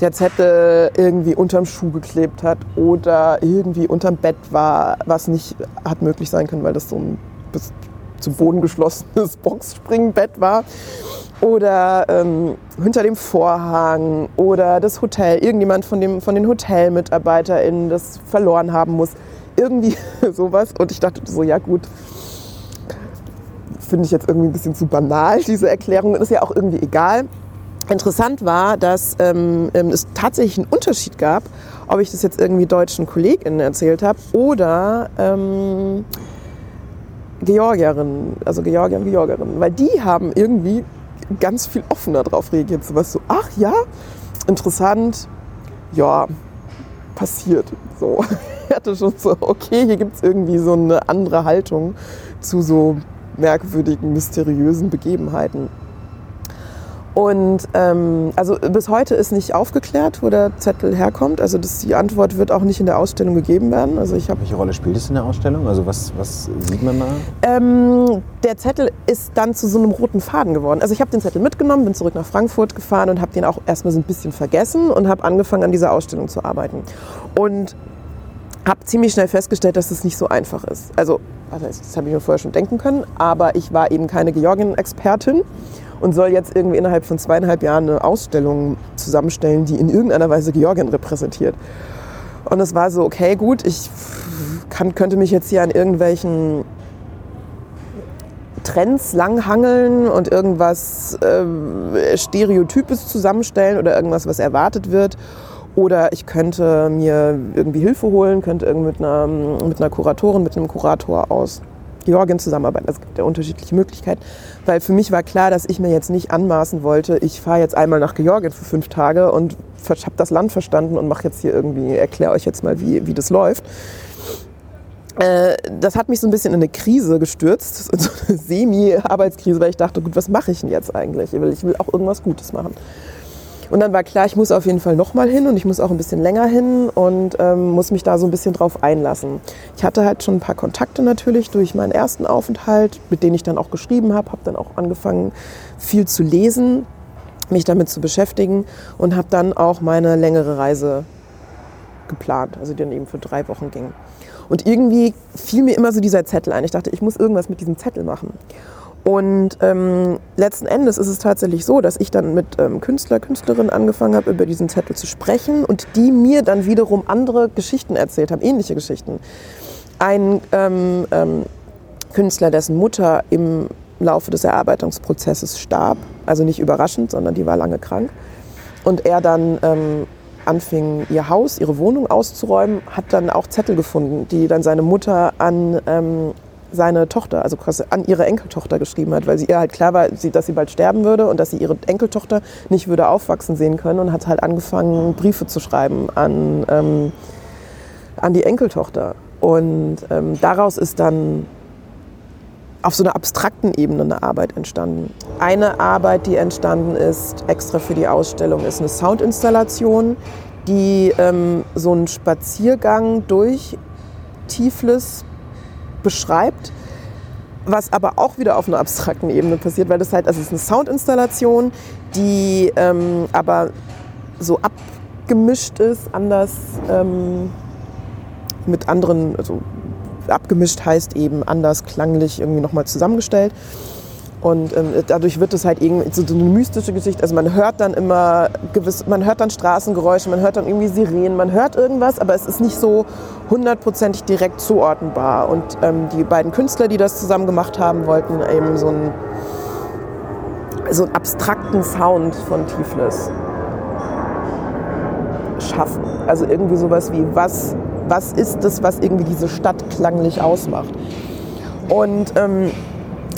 der Zettel irgendwie unterm Schuh geklebt hat oder irgendwie unterm Bett war, was nicht hat möglich sein können, weil das so ein bis zum Boden geschlossenes *laughs* Boxspringbett war. Oder ähm, hinter dem Vorhang oder das Hotel, irgendjemand von, dem, von den HotelmitarbeiterInnen das verloren haben muss. Irgendwie *laughs* sowas. Und ich dachte so, ja gut, finde ich jetzt irgendwie ein bisschen zu banal, diese Erklärung. Ist ja auch irgendwie egal. Interessant war, dass ähm, ähm, es tatsächlich einen Unterschied gab, ob ich das jetzt irgendwie deutschen KollegInnen erzählt habe oder ähm, Georgierinnen, also Georgier und Georgierinnen. Weil die haben irgendwie ganz viel offener drauf reagiert. So was so, ach ja, interessant, ja, passiert. So. *laughs* Ich hatte schon so, okay, hier gibt es irgendwie so eine andere Haltung zu so merkwürdigen, mysteriösen Begebenheiten. Und ähm, also bis heute ist nicht aufgeklärt, wo der Zettel herkommt. Also das, die Antwort wird auch nicht in der Ausstellung gegeben werden. Also ich habe Welche Rolle spielt es in der Ausstellung? Also was, was sieht man da? ähm, der Zettel ist dann zu so einem roten Faden geworden. Also ich habe den Zettel mitgenommen, bin zurück nach Frankfurt gefahren und habe den auch erstmal so ein bisschen vergessen und habe angefangen an dieser Ausstellung zu arbeiten. Und habe ziemlich schnell festgestellt, dass es nicht so einfach ist. Also, das habe ich mir vorher schon denken können, aber ich war eben keine Georgien-Expertin und soll jetzt irgendwie innerhalb von zweieinhalb Jahren eine Ausstellung zusammenstellen, die in irgendeiner Weise Georgien repräsentiert. Und es war so, okay, gut, ich kann, könnte mich jetzt hier an irgendwelchen Trends langhangeln und irgendwas äh, Stereotypes zusammenstellen oder irgendwas, was erwartet wird. Oder ich könnte mir irgendwie Hilfe holen, könnte irgendwie mit einer, mit einer Kuratorin, mit einem Kurator aus Georgien zusammenarbeiten. Es gibt ja unterschiedliche Möglichkeiten. Weil für mich war klar, dass ich mir jetzt nicht anmaßen wollte, ich fahre jetzt einmal nach Georgien für fünf Tage und habe das Land verstanden und mache jetzt hier irgendwie, erkläre euch jetzt mal, wie, wie das läuft. äh, das hat mich so ein bisschen in eine Krise gestürzt, *laughs* so eine Semi-Arbeitskrise, weil ich dachte, gut, was mache ich denn jetzt eigentlich? Ich will auch irgendwas Gutes machen. Und dann war klar, ich muss auf jeden Fall nochmal hin und ich muss auch ein bisschen länger hin und ähm, muss mich da so ein bisschen drauf einlassen. Ich hatte halt schon ein paar Kontakte natürlich durch meinen ersten Aufenthalt, mit denen ich dann auch geschrieben habe, habe dann auch angefangen, viel zu lesen, mich damit zu beschäftigen und habe dann auch meine längere Reise geplant, also die dann eben für drei Wochen ging. Und irgendwie fiel mir immer so dieser Zettel ein. Ich dachte, ich muss irgendwas mit diesem Zettel machen. Und ähm, letzten Endes ist es tatsächlich so, dass ich dann mit ähm, Künstler, Künstlerinnen angefangen habe, über diesen Zettel zu sprechen und die mir dann wiederum andere Geschichten erzählt haben, ähnliche Geschichten. Ein ähm, ähm, Künstler, dessen Mutter im Laufe des Erarbeitungsprozesses starb, also nicht überraschend, sondern die war lange krank. Und er dann ähm, anfing, ihr Haus, ihre Wohnung auszuräumen, hat dann auch Zettel gefunden, die dann seine Mutter an ähm, seine Tochter, also quasi an ihre Enkeltochter geschrieben hat, weil sie ihr halt klar war, dass sie bald sterben würde und dass sie ihre Enkeltochter nicht würde aufwachsen sehen können und hat halt angefangen, Briefe zu schreiben an, ähm, an die Enkeltochter. Und ähm, daraus ist dann auf so einer abstrakten Ebene eine Arbeit entstanden. Eine Arbeit, die entstanden ist, extra für die Ausstellung, ist eine Soundinstallation, die ähm, so einen Spaziergang durch Tiflis beschreibt, was aber auch wieder auf einer abstrakten Ebene passiert, weil das halt, also es ist eine Soundinstallation, die ähm, aber so abgemischt ist, anders ähm, mit anderen, also abgemischt heißt eben anders klanglich irgendwie nochmal zusammengestellt. Und ähm, dadurch wird es halt irgendwie so eine mystische Geschichte. Also man hört dann immer gewiss, man hört dann Straßengeräusche, man hört dann irgendwie Sirenen, man hört irgendwas, aber es ist nicht so hundertprozentig direkt zuordnenbar. Und ähm, die beiden Künstler, die das zusammen gemacht haben, wollten eben so einen, so einen abstrakten Sound von Tiflis schaffen. Also irgendwie sowas wie, was, was ist das, was irgendwie diese Stadt klanglich ausmacht. Und ähm,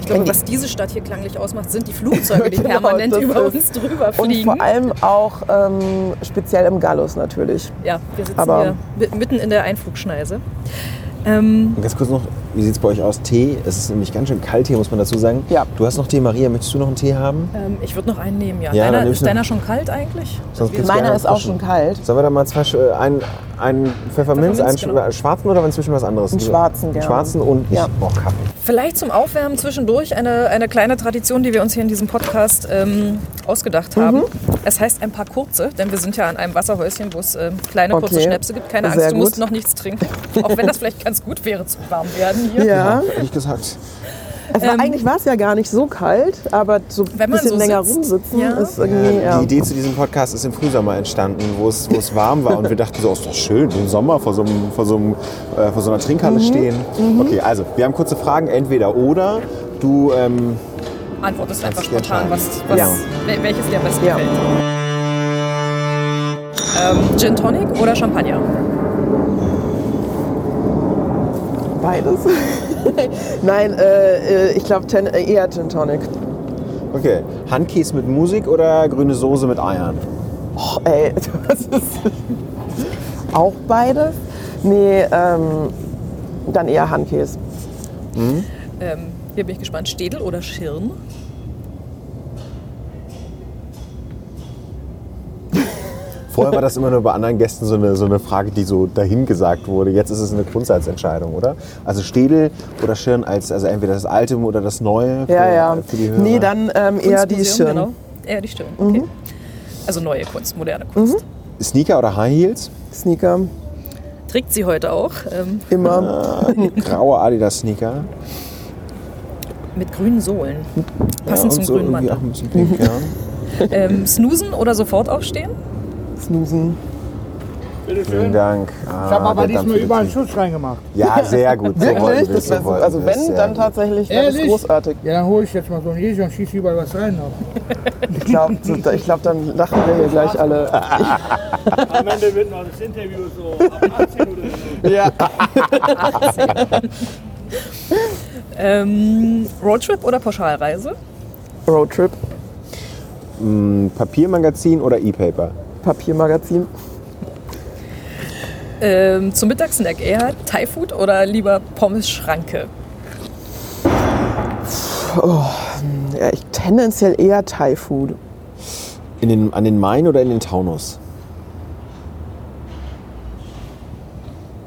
Glaube, was diese Stadt hier klanglich ausmacht, sind die *laughs* Flugzeuge, die Genau, permanent über uns drüber Und fliegen. vor allem auch ähm, speziell im Gallus natürlich. ja, wir sitzen Aber- hier mi- mitten in der Einflugschneise. Ähm, Und ganz kurz noch, wie sieht es bei euch aus? Tee? Es ist nämlich ganz schön kalt hier, muss man dazu sagen. Ja. Du hast noch Tee, Maria. Möchtest du noch einen Tee haben? ähm, ich würde noch einen nehmen, ja. Ja, dann deiner, ist deiner schon kalt eigentlich? Meiner gerne ist auch schon kalt. Sollen wir da mal zwei, äh, einen, einen Pfefferminz, Pfefferminz, einen genau. schwarzen oder inzwischen was anderes? Einen schwarzen gerne. schwarzen und ich, Ja. oh, Kaffee. Vielleicht zum Aufwärmen zwischendurch eine, eine kleine Tradition, die wir uns hier in diesem Podcast ähm, ausgedacht Mhm. Es heißt ein paar kurze, denn wir sind ja an einem Wasserhäuschen, wo es ähm, kleine kurze Okay. Schnäpse gibt. Keine Sehr Angst, du musst gut. noch nichts trinken. Auch wenn das vielleicht ganz gut wäre zu warm werden hier. Ja, Ehrlich gesagt. es war, Ähm, eigentlich war es ja gar nicht so kalt, aber so ein bisschen so länger sitzt, rumsitzen ja. ist irgendwie. Ja. Die Idee zu diesem Podcast ist im Frühsommer entstanden, wo es, wo es warm war und wir dachten so, oh, ist doch schön, im Sommer vor so, einem, vor so, einem, äh, vor so einer Mhm. Trinkhalle stehen. Okay, also wir haben kurze Fragen, entweder oder. Du, ähm, Antwortest einfach Kannst du spontan, was, was, Ja. wel- welches dir am besten Ja. gefällt. Ähm, Gin Tonic oder Champagner? Beides. *laughs* Nein, äh, äh, ich glaube äh, eher Gin Tonic. okay, Handkäse mit Musik oder grüne Soße mit Eiern? Och, ey, *laughs* das ist auch beides. Nee, ähm, dann eher Handkäse. Ähm, hier bin ich gespannt. Städel oder Schirn? Vorher war das immer nur bei anderen Gästen so eine, so eine Frage, die so dahin gesagt wurde. Jetzt ist es eine Grundsatzentscheidung, oder? Also Städel oder Schirn als, also entweder das alte oder das neue für, Ja, ja. für die Hörer? Nee, dann ähm, eher die Schirn. Genau. Eher die Stirn, okay. Also neue Kunst, moderne Kunst. Sneaker oder High Heels? Sneaker, Trägt sie heute auch ähm, immer. Graue Adidas Sneaker. mit grünen Sohlen. Passend ja, zum so grünen Mantel. auch ein bisschen pink, ja. *laughs* Ähm, snoosen oder sofort aufstehen? Snoosen. Vielen Bitteschön. Dank. Ah, Ich habe aber diesmal überall einen. Schutz reingemacht. Ja, sehr gut. *laughs* So Wirklich? Das wär, so also wenn, sehr dann tatsächlich wäre das Ehrlich? großartig. Ja, dann hole ich jetzt mal so einen Riese und schieße überall was rein. Noch. *laughs* Ich glaube, ich glaub, dann lachen wir hier gleich alle. *laughs* Am Ende wird noch das Interview so ab 18 oder so. Ja. Ähm, Roadtrip oder Pauschalreise? Roadtrip, Mm, Papiermagazin oder E-Paper? Papiermagazin. Ähm, zum Mittagssnack eher Thai Food oder lieber Pommes Schranke? Ja, ich tendenziell eher Thai Food. In den, an den Main oder in den Taunus?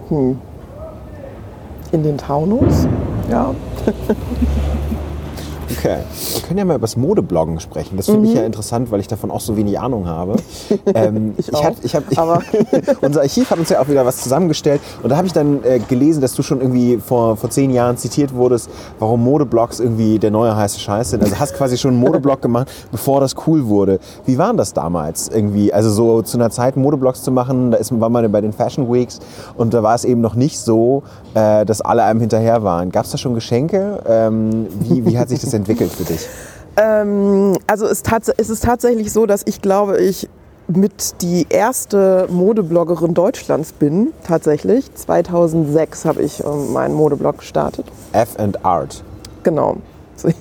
In den Taunus? Ja. *laughs* Okay. Wir können ja mal über das Modebloggen sprechen. Das finde ich ja interessant, weil ich davon auch so wenig Ahnung habe. *laughs* Ähm, Ich ich auch, hab, ich hab, aber- *laughs* unser Archiv hat uns ja auch wieder was zusammengestellt. Und da habe ich dann äh, gelesen, dass du schon irgendwie vor, vor zehn Jahren zitiert wurdest, warum Modeblogs irgendwie der neue heiße Scheiß sind. Also hast quasi schon einen Modeblog *laughs* gemacht, bevor das cool wurde. Wie war das damals irgendwie? Also so zu einer Zeit Modeblogs zu machen, da ist, war man bei den Fashion Weeks und da war es eben noch nicht so, äh, dass alle einem hinterher waren. Gab es da schon Geschenke? Ähm, wie, wie hat sich das entwickelt für dich? Ähm, also es, es ist tatsächlich so, dass ich glaube, ich mit die erste Modebloggerin Deutschlands bin, tatsächlich. 2006 habe ich ähm, meinen Modeblog gestartet. F and Art. Genau. *laughs*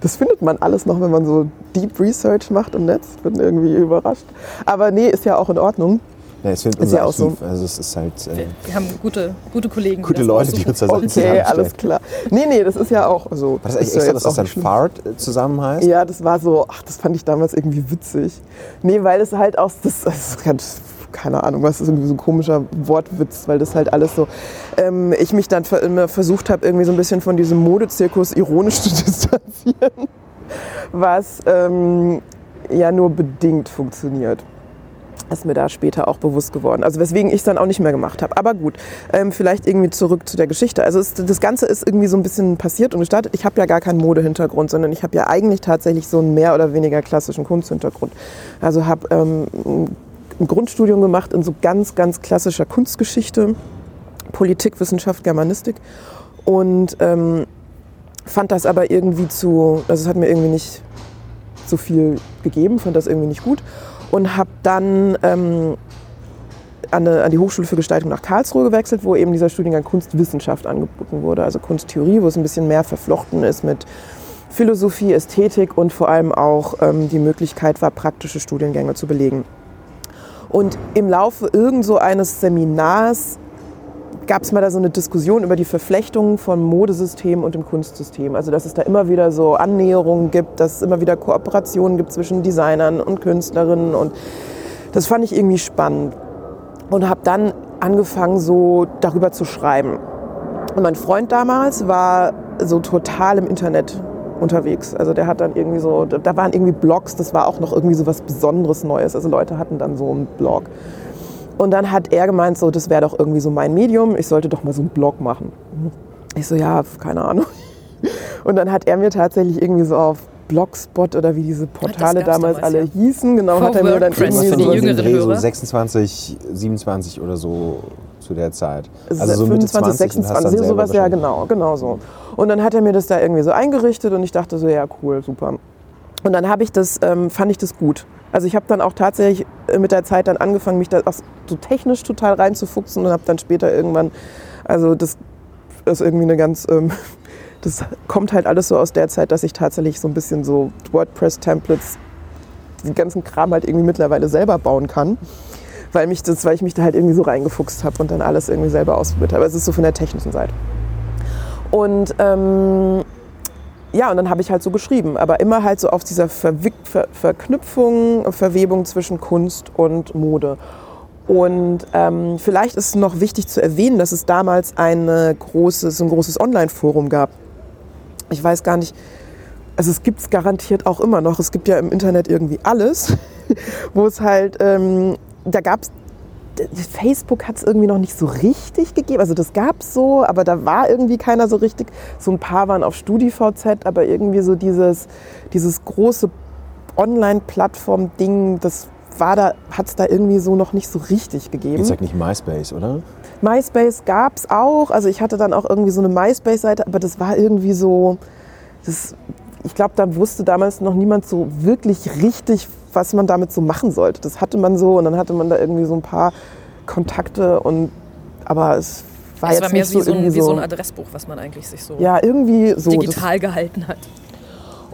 Das findet man alles noch, wenn man so Deep Research macht im Netz. Bin irgendwie überrascht. Aber nee, ist ja auch in Ordnung. Ja, es Ist unser ja auch so. Archiv. Also es ist halt äh, Wir, wir haben gute, gute Kollegen. gute Leute, die uns da Sachen Okay, alles klar. Nee, nee, das ist ja auch. Also, War das ja extra, dass das auch dann. Fart äh, zusammen heißt? Ja, das war so, ach, das fand ich damals irgendwie witzig. Nee, weil es halt auch, das, das ist ganz, keine Ahnung, was ist irgendwie so ein komischer Wortwitz, weil das halt alles so, ähm, ich mich dann immer versucht habe, irgendwie so ein bisschen von diesem Modezirkus ironisch zu *laughs* distanzieren, was ähm, ja nur bedingt funktioniert. Ist mir da später auch bewusst geworden. Also weswegen ich es dann auch nicht mehr gemacht habe. Aber gut, ähm, vielleicht irgendwie zurück zu der Geschichte. Also es, das Ganze ist irgendwie so ein bisschen passiert und gestartet. Ich habe ja gar keinen Modehintergrund, sondern ich habe ja eigentlich tatsächlich so einen mehr oder weniger klassischen Kunsthintergrund. Also habe ähm, ein Grundstudium gemacht in so ganz, ganz klassischer Kunstgeschichte, Politik, Wissenschaft, Germanistik und ähm, fand das aber irgendwie zu, also es hat mir irgendwie nicht so viel gegeben, fand das irgendwie nicht gut und habe dann ähm, an, eine, an die Hochschule für Gestaltung nach Karlsruhe gewechselt, wo eben dieser Studiengang Kunstwissenschaft angeboten wurde, also Kunsttheorie, wo es ein bisschen mehr verflochten ist mit Philosophie, Ästhetik und vor allem auch ähm, die Möglichkeit war, praktische Studiengänge zu belegen. Und im Laufe irgend so eines Seminars gab es mal da so eine Diskussion über die Verflechtung von Modesystem und dem Kunstsystem. Also dass es da immer wieder so Annäherungen gibt, dass es immer wieder Kooperationen gibt zwischen Designern und Künstlerinnen. Und das fand ich irgendwie spannend. Und habe dann angefangen, so darüber zu schreiben. Und mein Freund damals war so total im Internet unterwegs. Also der hat dann irgendwie so, da waren irgendwie Blogs, das war auch noch irgendwie so was Besonderes Neues. Also Leute hatten dann so einen Blog. Und dann hat er gemeint, so, das wäre doch irgendwie so mein Medium, ich sollte doch mal so einen Blog machen. Ich so, ja, keine Ahnung. *laughs* Und dann hat er mir tatsächlich irgendwie so auf Blogspot oder wie diese Portale gab's damals damals, alle ja. hießen, genau, Vor hat er mir dann irgendwie für die so jüngeren Dreh, so Hörer? 26, 27 oder so zu der Zeit. Es Also ist so Mitte 25, 20 und hast dann 26, selber sowas, ja genau, genau so. Und dann hat er mir das da irgendwie so eingerichtet und ich dachte so, ja cool, super. Und dann habe ich das, ähm, fand ich das gut. Also ich habe dann auch tatsächlich äh, mit der Zeit dann angefangen, mich da auch so technisch total reinzufuchsen und habe dann später irgendwann, also das ist irgendwie eine ganz, ähm, *laughs* das kommt halt alles so aus der Zeit, dass ich tatsächlich so ein bisschen so WordPress-Templates, den ganzen Kram halt irgendwie mittlerweile selber bauen kann weil, mich das, weil ich mich da halt irgendwie so reingefuchst habe und dann alles irgendwie selber ausprobiert habe. Es ist so von der technischen Seite. Und ähm, ja, und dann habe ich halt so geschrieben, aber immer halt so auf dieser Verwick Ver Verknüpfung, Verwebung zwischen Kunst und Mode. Und ähm, vielleicht ist noch wichtig zu erwähnen, dass es damals eine großes, ein großes Online-Forum gab. Ich weiß gar nicht, also es gibt es garantiert auch immer noch. Es gibt ja im Internet irgendwie alles, *laughs* wo es halt, ähm, da gab es, Facebook hat es irgendwie noch nicht so richtig gegeben. Also das gab es so, aber da war irgendwie keiner so richtig. So ein paar waren auf StudiVZ, aber irgendwie so dieses, dieses große Online-Plattform-Ding, das war da, hat es da irgendwie so noch nicht so richtig gegeben. Jetzt sag nicht MySpace, oder? MySpace gab es auch. Also ich hatte dann auch irgendwie so eine MySpace-Seite, aber das war irgendwie so, das, ich glaube, da wusste damals noch niemand so wirklich richtig, was man damit so machen sollte. Das hatte man so und dann hatte man da irgendwie so ein paar Kontakte und aber es war Das jetzt war mehr nicht wie so ein, wie so ein Adressbuch, was man eigentlich sich so ja, irgendwie so. Digital gehalten hat.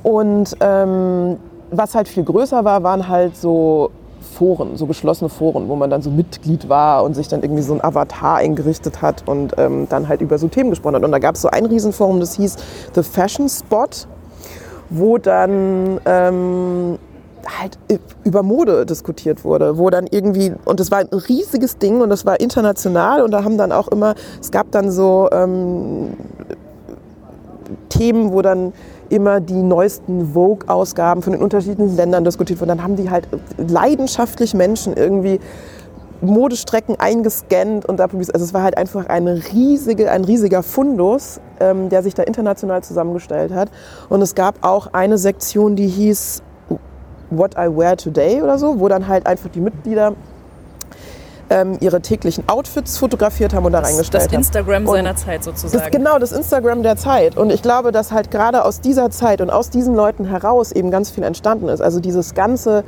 und ähm, was halt viel größer war, waren halt so Foren, so geschlossene Foren, wo man dann so Mitglied war und sich dann irgendwie so ein Avatar eingerichtet hat und ähm, dann halt über so Themen gesprochen hat. Und da gab es so ein Riesenforum, das hieß The Fashion Spot, wo dann ähm, halt über Mode diskutiert wurde, wo dann irgendwie, und das war ein riesiges Ding und das war international und da haben dann auch immer, es gab dann so ähm, Themen, wo dann immer die neuesten Vogue-Ausgaben von den unterschiedlichen Ländern diskutiert wurden. Dann haben die halt leidenschaftlich Menschen irgendwie Modestrecken eingescannt und da publiziert. Also es war halt einfach eine riesige, ein riesiger Fundus, ähm, der sich da international zusammengestellt hat. Und es gab auch eine Sektion, die hieß What I Wear Today oder so, wo dann halt einfach die Mitglieder ähm, ihre täglichen Outfits fotografiert haben und da reingestellt haben. Das Instagram Und seiner Zeit sozusagen. Das, genau, das Instagram der Zeit. Und ich glaube, dass halt gerade aus dieser Zeit und aus diesen Leuten heraus eben ganz viel entstanden ist. Also dieses ganze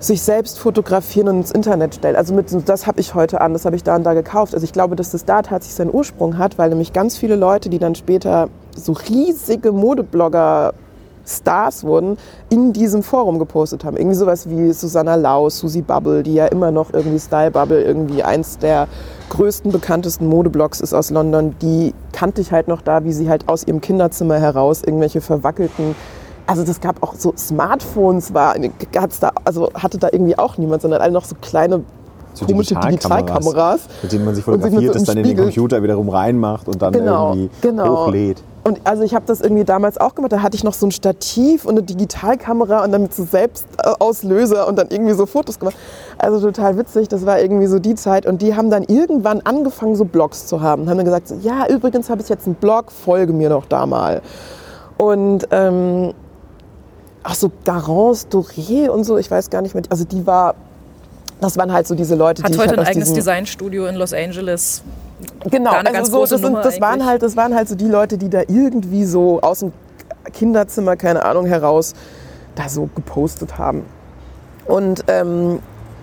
sich selbst fotografieren und ins Internet stellen. Also mit, das habe ich heute an, das habe ich da und da gekauft. Also ich glaube, dass das da tatsächlich seinen Ursprung hat, weil nämlich ganz viele Leute, die dann später so riesige Modeblogger Stars wurden, in diesem Forum gepostet haben. Irgendwie sowas wie Susanna Lau, Susie Bubble, die ja immer noch irgendwie Style Bubble, irgendwie eins der größten, bekanntesten Modeblogs ist aus London. Die kannte ich halt noch da, wie sie halt aus ihrem Kinderzimmer heraus irgendwelche verwackelten also das gab auch so Smartphones, war, hat's da, also hatte da irgendwie auch niemand, sondern alle noch so kleine So komische Digitalkameras. Mit denen man sich fotografiert, so das dann in einem den Spiegel- Computer wiederum reinmacht und dann Genau, irgendwie genau. hochlädt. Und also ich habe das irgendwie damals auch gemacht. Da hatte ich noch so ein Stativ und eine Digitalkamera und dann mit so Selbstauslöser und dann irgendwie so Fotos gemacht. Also total witzig. Das war irgendwie so die Zeit. Und die haben dann irgendwann angefangen, so Blogs zu haben. Haben dann gesagt, so, ja, übrigens habe ich jetzt einen Blog, folge mir doch da mal. Und ähm, ach so Garance Doré und so, ich weiß gar nicht mehr. Also die war, das waren halt so diese Leute, Hat die ich heute halt ein eigenes Designstudio in Los Angeles. Genau, also so, das, sind, das, waren halt, das waren halt so die Leute, die da irgendwie so aus dem Kinderzimmer, keine Ahnung, heraus da so gepostet haben. Und ähm,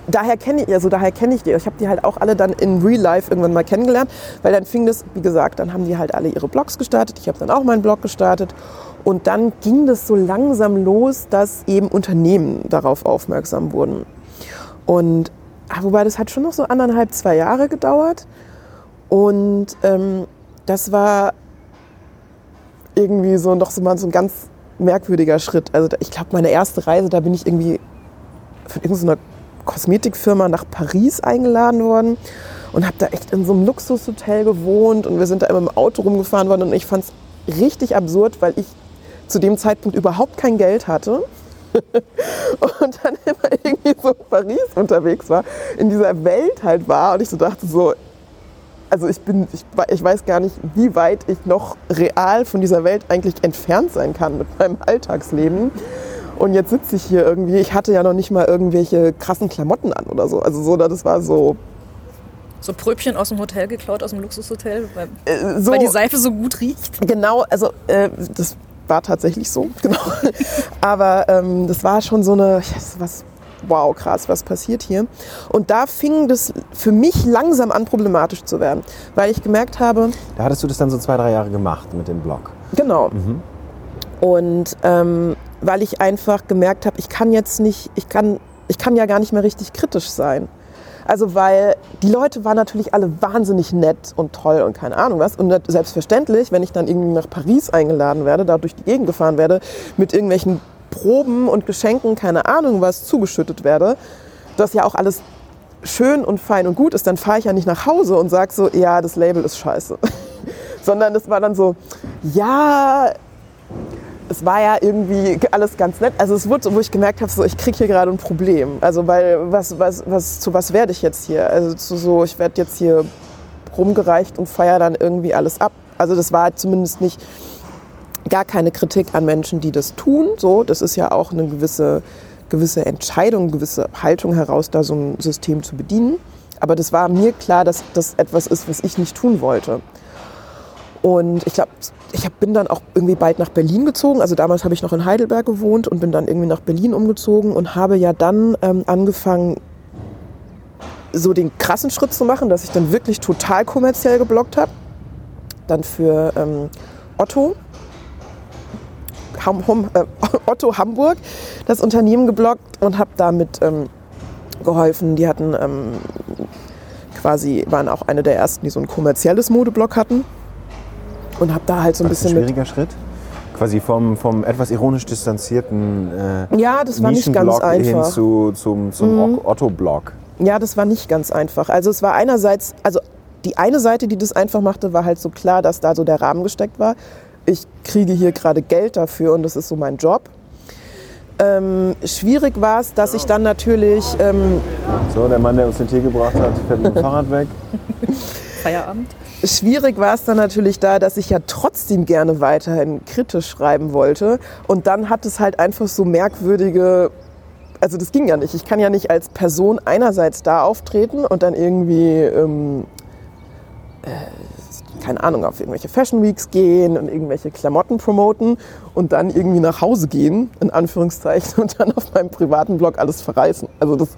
daher kenne ich, also daher kenne ich die. Ich habe die halt auch alle dann in Real Life irgendwann mal kennengelernt, weil dann fing das, wie gesagt, dann haben die halt alle ihre Blogs gestartet. Ich habe dann auch meinen Blog gestartet. Und dann ging das so langsam los, dass eben Unternehmen darauf aufmerksam wurden. Und ah, wobei das hat schon noch so anderthalb, zwei Jahre gedauert. Und ähm, das war irgendwie so noch so mal so ein ganz merkwürdiger Schritt. Also ich glaube, meine erste Reise, da bin ich irgendwie von irgendeiner Kosmetikfirma nach Paris eingeladen worden und habe da echt in so einem Luxushotel gewohnt und wir sind da immer im Auto rumgefahren worden und ich fand es richtig absurd, weil ich zu dem Zeitpunkt überhaupt kein Geld hatte *laughs* und dann immer irgendwie so in Paris unterwegs war, in dieser Welt halt war und ich so dachte so, also ich bin, ich, ich weiß gar nicht, wie weit ich noch real von dieser Welt eigentlich entfernt sein kann mit meinem Alltagsleben. Und jetzt sitze ich hier irgendwie, ich hatte ja noch nicht mal irgendwelche krassen Klamotten an oder so. Also so, das war so, So Pröbchen aus dem Hotel geklaut, aus dem Luxushotel, weil, äh, so weil die Seife so gut riecht. genau, also äh, das war tatsächlich so, *laughs* genau. Aber ähm, das war schon so eine, was, wow, krass, was passiert hier? Und da fing das für mich langsam an, problematisch zu werden, weil ich gemerkt habe, Da hattest du das dann so zwei, drei Jahre gemacht mit dem Blog. Genau. Und ähm, weil ich einfach gemerkt habe, ich kann jetzt nicht, ich kann, ich kann ja gar nicht mehr richtig kritisch sein. Also weil die Leute waren natürlich alle wahnsinnig nett und toll und keine Ahnung was. Und selbstverständlich, wenn ich dann irgendwie nach Paris eingeladen werde, da durch die Gegend gefahren werde, mit irgendwelchen Proben und Geschenken, keine Ahnung was, zugeschüttet werde, das ja auch alles schön und fein und gut ist, dann fahre ich ja nicht nach Hause und sage so, ja, das Label ist scheiße. *laughs* Sondern es war dann so, ja, es war ja irgendwie alles ganz nett. Also es wurde wo ich gemerkt habe, so, ich kriege hier gerade ein Problem. Also weil, was, was, was, zu was werde ich jetzt hier? Also zu so, ich werde jetzt hier rumgereicht und feiere dann irgendwie alles ab. Also das war zumindest nicht gar keine Kritik an Menschen, die das tun. So, das ist ja auch eine gewisse, gewisse Entscheidung, gewisse Haltung heraus, da so ein System zu bedienen. Aber das war mir klar, dass das etwas ist, was ich nicht tun wollte. Und ich glaube, ich hab, bin dann auch irgendwie bald nach Berlin gezogen. Also damals habe ich noch in Heidelberg gewohnt und bin dann irgendwie nach Berlin umgezogen und habe ja dann ähm, angefangen, so den krassen Schritt zu machen, dass ich dann wirklich total kommerziell geblockt habe. Dann für ähm, Otto, Ham, Hom, äh, *laughs* Otto Hamburg das Unternehmen geblockt und habe da mit ähm, geholfen. Die hatten ähm, quasi, waren auch eine der ersten, die so ein kommerzielles Modeblog hatten. Und habe da halt so ein das ein bisschen mit. schwieriger Schritt? Quasi vom, vom etwas ironisch distanzierten äh, Ja, das war nicht ganz hin einfach. Mhm. zu, zum, zum Otto-Blog. Ja, das war nicht ganz einfach. Also es war einerseits, also die eine Seite, die das einfach machte, war halt so klar, dass da so der Rahmen gesteckt war. Ich kriege hier gerade Geld dafür und das ist so mein Job. Ähm, schwierig war es, dass ich dann natürlich, ähm, So, der Mann, der uns den Tee gebracht hat, fährt mit dem Fahrrad weg. *laughs* Feierabend. schwierig war es dann natürlich da, dass ich ja trotzdem gerne weiterhin kritisch schreiben wollte. Und dann hat es halt einfach so merkwürdige, also das ging ja nicht. Ich kann ja nicht als Person einerseits da auftreten und dann irgendwie, ähm, äh, keine Ahnung, auf irgendwelche Fashion Weeks gehen und irgendwelche Klamotten promoten und dann irgendwie nach Hause gehen, in Anführungszeichen, *laughs* und dann auf meinem privaten Blog alles verreißen. Also das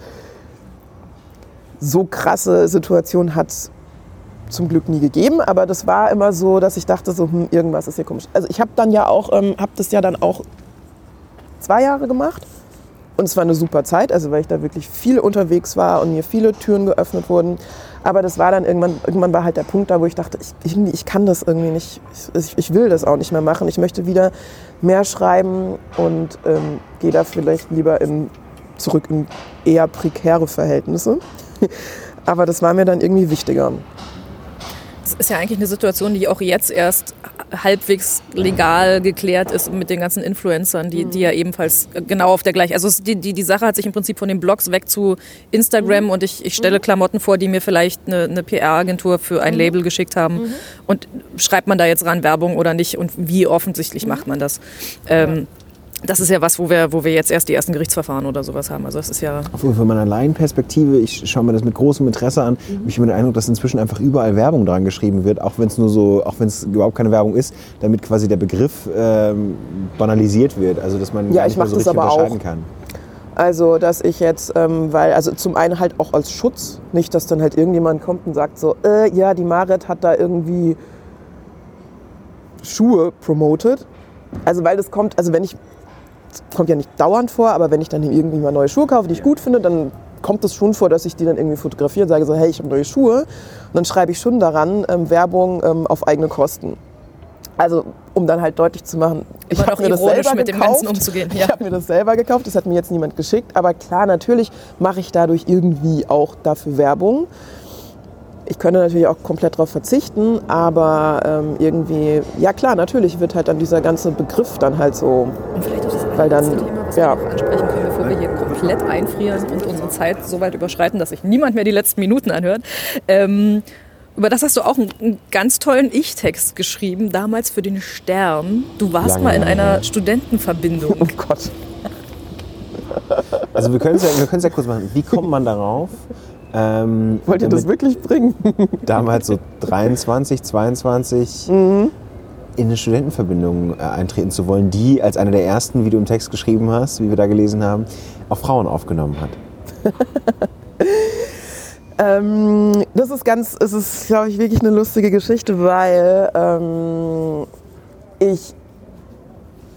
so krasse Situation hat zum Glück nie gegeben, aber das war immer so, dass ich dachte, so hm, irgendwas ist hier komisch. Also ich habe dann ja auch, ähm, habe das ja dann auch zwei Jahre gemacht und es war eine super Zeit, also weil ich da wirklich viel unterwegs war und mir viele Türen geöffnet wurden. Aber das war dann irgendwann, irgendwann war halt der Punkt da, wo ich dachte, ich, irgendwie, ich kann das irgendwie nicht, ich, ich will das auch nicht mehr machen. Ich möchte wieder mehr schreiben und ähm, gehe da vielleicht lieber in, zurück in eher prekäre Verhältnisse. *laughs* Aber das war mir dann irgendwie wichtiger. Das ist ja eigentlich eine Situation, die auch jetzt erst halbwegs legal geklärt ist mit den ganzen Influencern, die, die ja ebenfalls genau auf der gleichen. Also die, die, die Sache hat sich im Prinzip von den Blogs weg zu Instagram und ich, ich stelle Klamotten vor, die mir vielleicht eine, eine PR-Agentur für ein Label geschickt haben. Und schreibt man da jetzt ran Werbung oder nicht und wie offensichtlich macht man das? Ähm, das ist ja was, wo wir, wo wir jetzt erst die ersten Gerichtsverfahren oder sowas haben. Also das ist ja. Von meiner Laienperspektive, ich schaue mir das mit großem Interesse an, habe ich immer den Eindruck, dass inzwischen einfach überall Werbung dran geschrieben wird, auch wenn es nur so, auch wenn es überhaupt keine Werbung ist, damit quasi der Begriff ähm, banalisiert wird, also dass man Ja, gar ich nicht mehr so das richtig aber auch. unterscheiden kann. Also, dass ich jetzt, ähm, weil, also zum einen halt auch als Schutz, nicht, dass dann halt irgendjemand kommt und sagt so, äh, ja, die Marit hat da irgendwie Schuhe promoted. Also, weil das kommt, also wenn ich, kommt ja nicht dauernd vor, aber wenn ich dann irgendwie mal neue Schuhe kaufe, die ich gut finde, dann kommt es schon vor, dass ich die dann irgendwie fotografiere und sage so, hey, ich habe neue Schuhe. Und dann schreibe ich schon daran ähm, Werbung ähm, auf eigene Kosten. Also, um dann halt deutlich zu machen, ich habe mir das selber mit dem gekauft. Ganzen umzugehen, Ich ja. habe mir das selber gekauft, das hat mir jetzt niemand geschickt. Aber klar, natürlich mache ich dadurch irgendwie auch dafür Werbung. Ich könnte natürlich auch komplett darauf verzichten, aber ähm, irgendwie, ja klar, natürlich wird halt dann dieser ganze Begriff dann halt so, Und vielleicht auch das Weil dann, letzte Thema, was ja. wir noch ansprechen können, bevor wir hier komplett einfrieren und unsere Zeit so weit überschreiten, dass sich niemand mehr die letzten Minuten anhört. Ähm, über das hast du auch einen, einen ganz tollen Ich-Text geschrieben, damals für den Stern. Du warst Lange, mal in einer. Studentenverbindung. oh Gott. Also wir können es ja, wir ja kurz machen. Wie kommt man darauf? Ähm, Wollt ihr das wirklich bringen? *laughs* damals so 23, 22 Mhm. in eine Studentenverbindung äh, eintreten zu wollen, die als eine der ersten, wie du im Text geschrieben hast, wie wir da gelesen haben, auch Frauen aufgenommen hat. *laughs* Ähm, das ist ganz, es ist, glaube ich, wirklich eine lustige Geschichte, weil ähm, ich,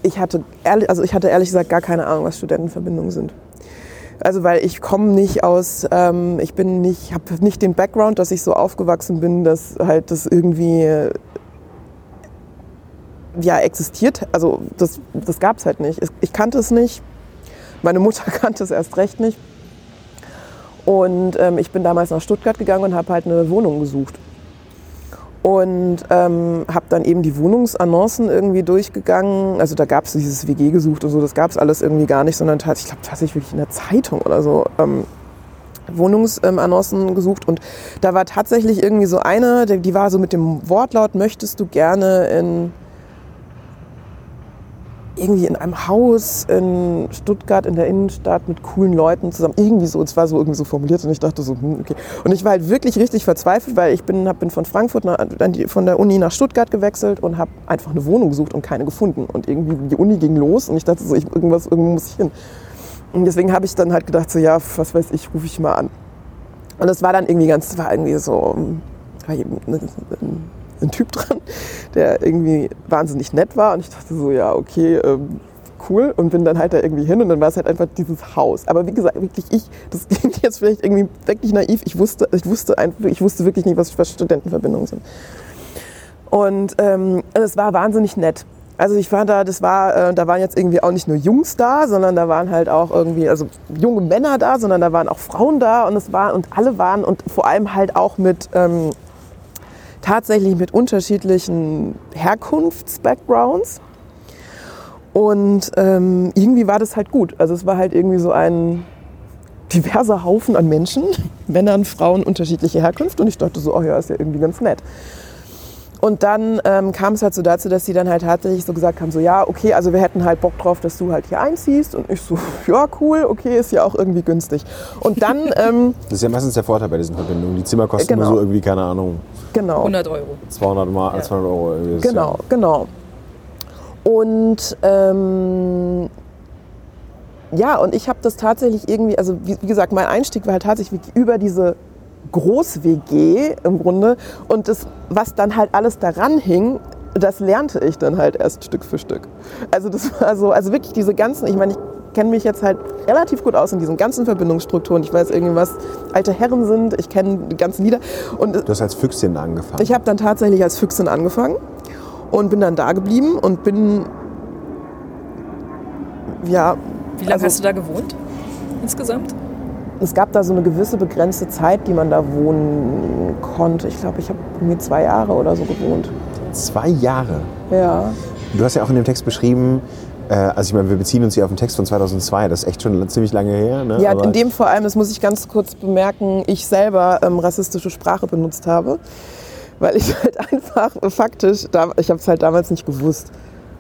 ich hatte ehrlich, also ich hatte ehrlich gesagt gar keine Ahnung, was Studentenverbindungen sind. Also weil ich komme nicht aus, ähm, ich bin nicht, habe nicht den Background, dass ich so aufgewachsen bin, dass halt das irgendwie ja existiert. Also das, das gab es halt nicht. Ich, ich kannte es nicht. Meine Mutter *laughs* kannte es erst recht nicht. Und ähm, ich bin damals nach Stuttgart gegangen und habe halt eine Wohnung gesucht. Und ähm, habe dann eben die Wohnungsannoncen irgendwie durchgegangen. Also da gab es dieses WG gesucht und so, das gab es alles irgendwie gar nicht, sondern ich glaube tatsächlich wirklich in der Zeitung oder so. Ähm, Wohnungsannoncen gesucht und da war tatsächlich irgendwie so eine, die die war so mit dem Wortlaut, möchtest du gerne in irgendwie in einem Haus in Stuttgart in der Innenstadt mit coolen Leuten zusammen. Irgendwie so, es war so irgendwie so formuliert und ich dachte so, hm, okay. Und ich war halt wirklich richtig verzweifelt, weil ich bin, hab, bin von Frankfurt nach, die- von der Uni nach Stuttgart gewechselt und habe einfach eine Wohnung gesucht und keine gefunden. Und irgendwie die Uni ging los und ich dachte so, ich, irgendwas, irgendwo muss ich hin. Und deswegen habe ich dann halt gedacht so, ja, was weiß ich, rufe ich mal an. Und das war dann irgendwie ganz, es war irgendwie so, ähm, war eben ein, Typ dran, der irgendwie wahnsinnig nett war. Und ich dachte so, ja, okay, ähm, cool und bin dann halt da irgendwie hin und dann war es halt einfach dieses Haus. Aber wie gesagt, wirklich ich, das *laughs* klingt jetzt vielleicht irgendwie wirklich naiv, ich wusste, ich wusste, einfach, ich wusste wirklich nicht, was, was Studentenverbindungen sind. Und ähm, es war wahnsinnig nett. Also ich war da, das war, äh, da waren jetzt irgendwie auch nicht nur Jungs da, sondern da waren halt auch irgendwie, also junge Männer da, sondern da waren auch Frauen da und es war und alle waren und vor allem halt auch mit ähm, tatsächlich mit unterschiedlichen Herkunfts-Backgrounds. Und ähm, irgendwie war das halt gut. Also es war halt irgendwie so ein diverser Haufen an Menschen, *laughs* Männern, Frauen, unterschiedliche Herkunft. Und ich dachte so, oh ja, ist ja irgendwie ganz nett. Und dann ähm, kam es halt so dazu, dass sie dann halt tatsächlich so gesagt haben, so ja, okay, also wir hätten halt Bock drauf, dass du halt hier einziehst. Und ich so, *laughs* ja, cool, okay, ist ja auch irgendwie günstig. Und dann, *laughs* ähm, Das ist ja meistens der Vorteil bei diesen Verbindungen. Die Zimmer kosten Genau. nur so irgendwie, keine Ahnung, genau. 100 Euro. 200, Mal, Ja. 200 Euro. irgendwie. Genau, genau. Und ähm, ja, und ich habe das tatsächlich irgendwie, also wie, wie gesagt, mein Einstieg war halt tatsächlich über diese Groß-WG im Grunde und das, was dann halt alles daran hing, das lernte ich dann halt erst Stück für Stück. Also das war so, also wirklich diese ganzen, ich meine, ich kenne mich jetzt halt relativ gut aus in diesen ganzen Verbindungsstrukturen. Ich weiß irgendwie, was alte Herren sind, ich kenne die ganzen Lieder und. Du hast als Füchsin angefangen. ich habe dann tatsächlich als Füchsin angefangen und bin dann da geblieben und bin ja Wie lange Also- hast du da gewohnt insgesamt? Es gab da so eine gewisse begrenzte Zeit, die man da wohnen konnte. Ich glaube, ich habe irgendwie zwei Jahre oder so gewohnt. Zwei Jahre. Ja. Du hast ja auch in dem Text beschrieben, äh, also ich meine, wir beziehen uns hier auf den Text von 2002, das ist echt schon ziemlich lange her. Ne? Ja, Aber- in dem vor allem, das muss ich ganz kurz bemerken, ich selber ähm, rassistische Sprache benutzt habe, weil ich *laughs* halt einfach faktisch, ich habe es halt damals nicht gewusst.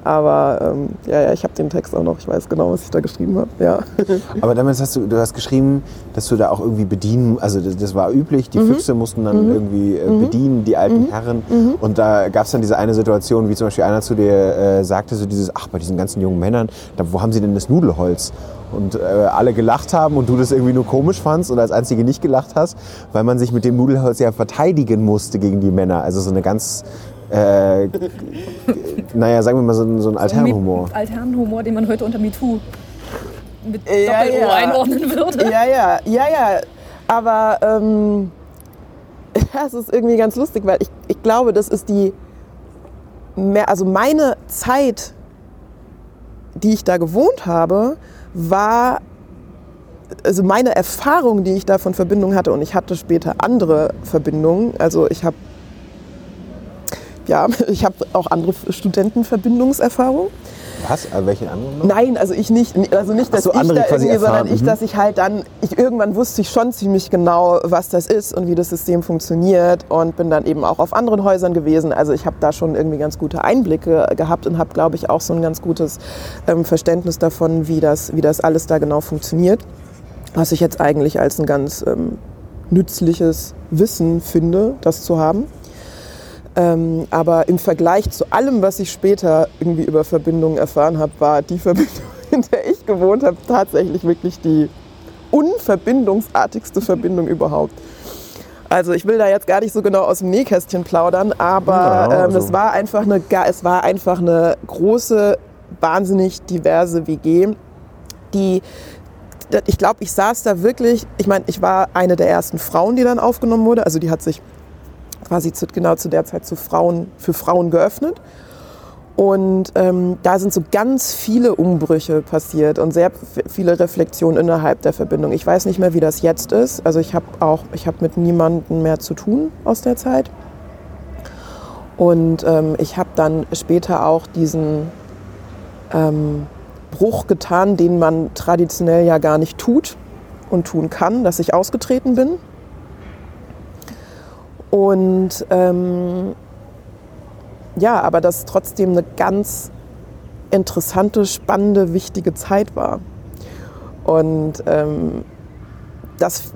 Aber ähm, ja, ja, ich habe den Text auch noch, ich weiß genau, was ich da geschrieben habe. Ja. *laughs* Aber damals hast du, du hast geschrieben, dass du da auch irgendwie bedienen, also das, das war üblich, Mhm. die Füchse mussten dann irgendwie äh, bedienen, die alten Herren. Mhm. Und da gab es dann diese eine Situation, wie zum Beispiel einer zu dir äh, sagte, so dieses, ach, bei diesen ganzen jungen Männern, da, wo haben sie denn das Nudelholz? Und äh, alle gelacht haben und du das irgendwie nur komisch fandst und als Einzige nicht gelacht hast, weil man sich mit dem Nudelholz ja verteidigen musste gegen die Männer. Also so eine ganz, äh, naja, sagen wir mal so, ein- so ein Altherrenhumor. Altherrenhumor, den man heute unter MeToo mit Ja, Doppel-O ja. einordnen würde. Ja, ja, ja, ja. Aber ähm, *laughs* ja, es ist irgendwie ganz lustig, weil ich, ich glaube, das ist die, mehr, also meine Zeit, die ich da gewohnt habe, war, also meine Erfahrung, die ich da von Verbindungen hatte, und ich hatte später andere Verbindungen, also ich habe ja, *laughs* ich habe auch andere Studentenverbindungserfahrungen. Was? Äh, welche anderen? Nein, also ich nicht, also nicht, dass so, ich andere da quasi irgendwie, sondern ich, mhm. dass ich halt dann, ich irgendwann wusste ich schon ziemlich genau, was das ist und wie das System funktioniert und bin dann eben auch auf anderen Häusern gewesen. Also ich habe da schon irgendwie ganz gute Einblicke gehabt und habe, glaube ich, auch so ein ganz gutes ähm, Verständnis davon, wie das, wie das alles da genau funktioniert. Was ich jetzt eigentlich als ein ganz ähm, nützliches Wissen finde, das zu haben. Ähm, aber im Vergleich zu allem, was ich später irgendwie über Verbindungen erfahren habe, war die Verbindung, *laughs* in der ich gewohnt habe, tatsächlich wirklich die unverbindungsartigste Verbindung überhaupt. Also ich will da jetzt gar nicht so genau aus dem Nähkästchen plaudern, aber Ja, ähm, also- es, war einfach eine, es war einfach eine große, wahnsinnig diverse WG, die ich glaube, ich saß da wirklich, ich meine, ich war eine der ersten Frauen, die dann aufgenommen wurde. Also die hat sich quasi zu, genau zu der Zeit zu Frauen, für Frauen geöffnet. Und ähm, da sind so ganz viele Umbrüche passiert und sehr viele Reflexionen innerhalb der Verbindung. Ich weiß nicht mehr, wie das jetzt ist. Also ich habe auch, ich habe mit niemandem mehr zu tun aus der Zeit. Und ähm, ich habe dann später auch diesen ähm, Bruch getan, den man traditionell ja gar nicht tut und tun kann, dass ich ausgetreten bin. Und ähm, ja, aber das trotzdem eine ganz interessante, spannende, wichtige Zeit war. Und ähm, das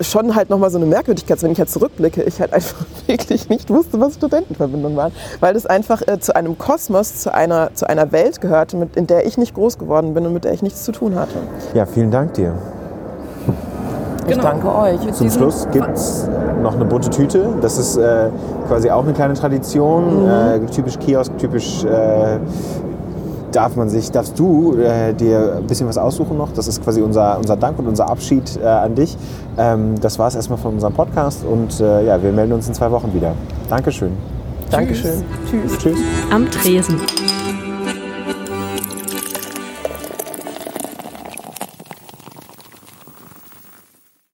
schon halt nochmal so eine Merkwürdigkeit, wenn ich jetzt zurückblicke, ich halt einfach *laughs* wirklich nicht wusste, was Studentenverbindungen waren. Weil das einfach äh, zu einem Kosmos, zu einer, zu einer Welt gehörte, mit, in der ich nicht groß geworden bin und mit der ich nichts zu tun hatte. Ja, vielen Dank dir. Ich Genau. danke euch. Zum Schluss gibt es noch eine bunte Tüte. Das ist äh, quasi auch eine kleine Tradition. Mhm. Äh, typisch Kiosk, typisch äh, darf man sich, darfst du äh, dir ein bisschen was aussuchen noch. Das ist quasi unser, unser Dank und unser Abschied äh, an dich. Ähm, das war es erstmal von unserem Podcast und äh, ja, wir melden uns in zwei Wochen wieder. Dankeschön. Dankeschön. Tschüss. Am Tresen.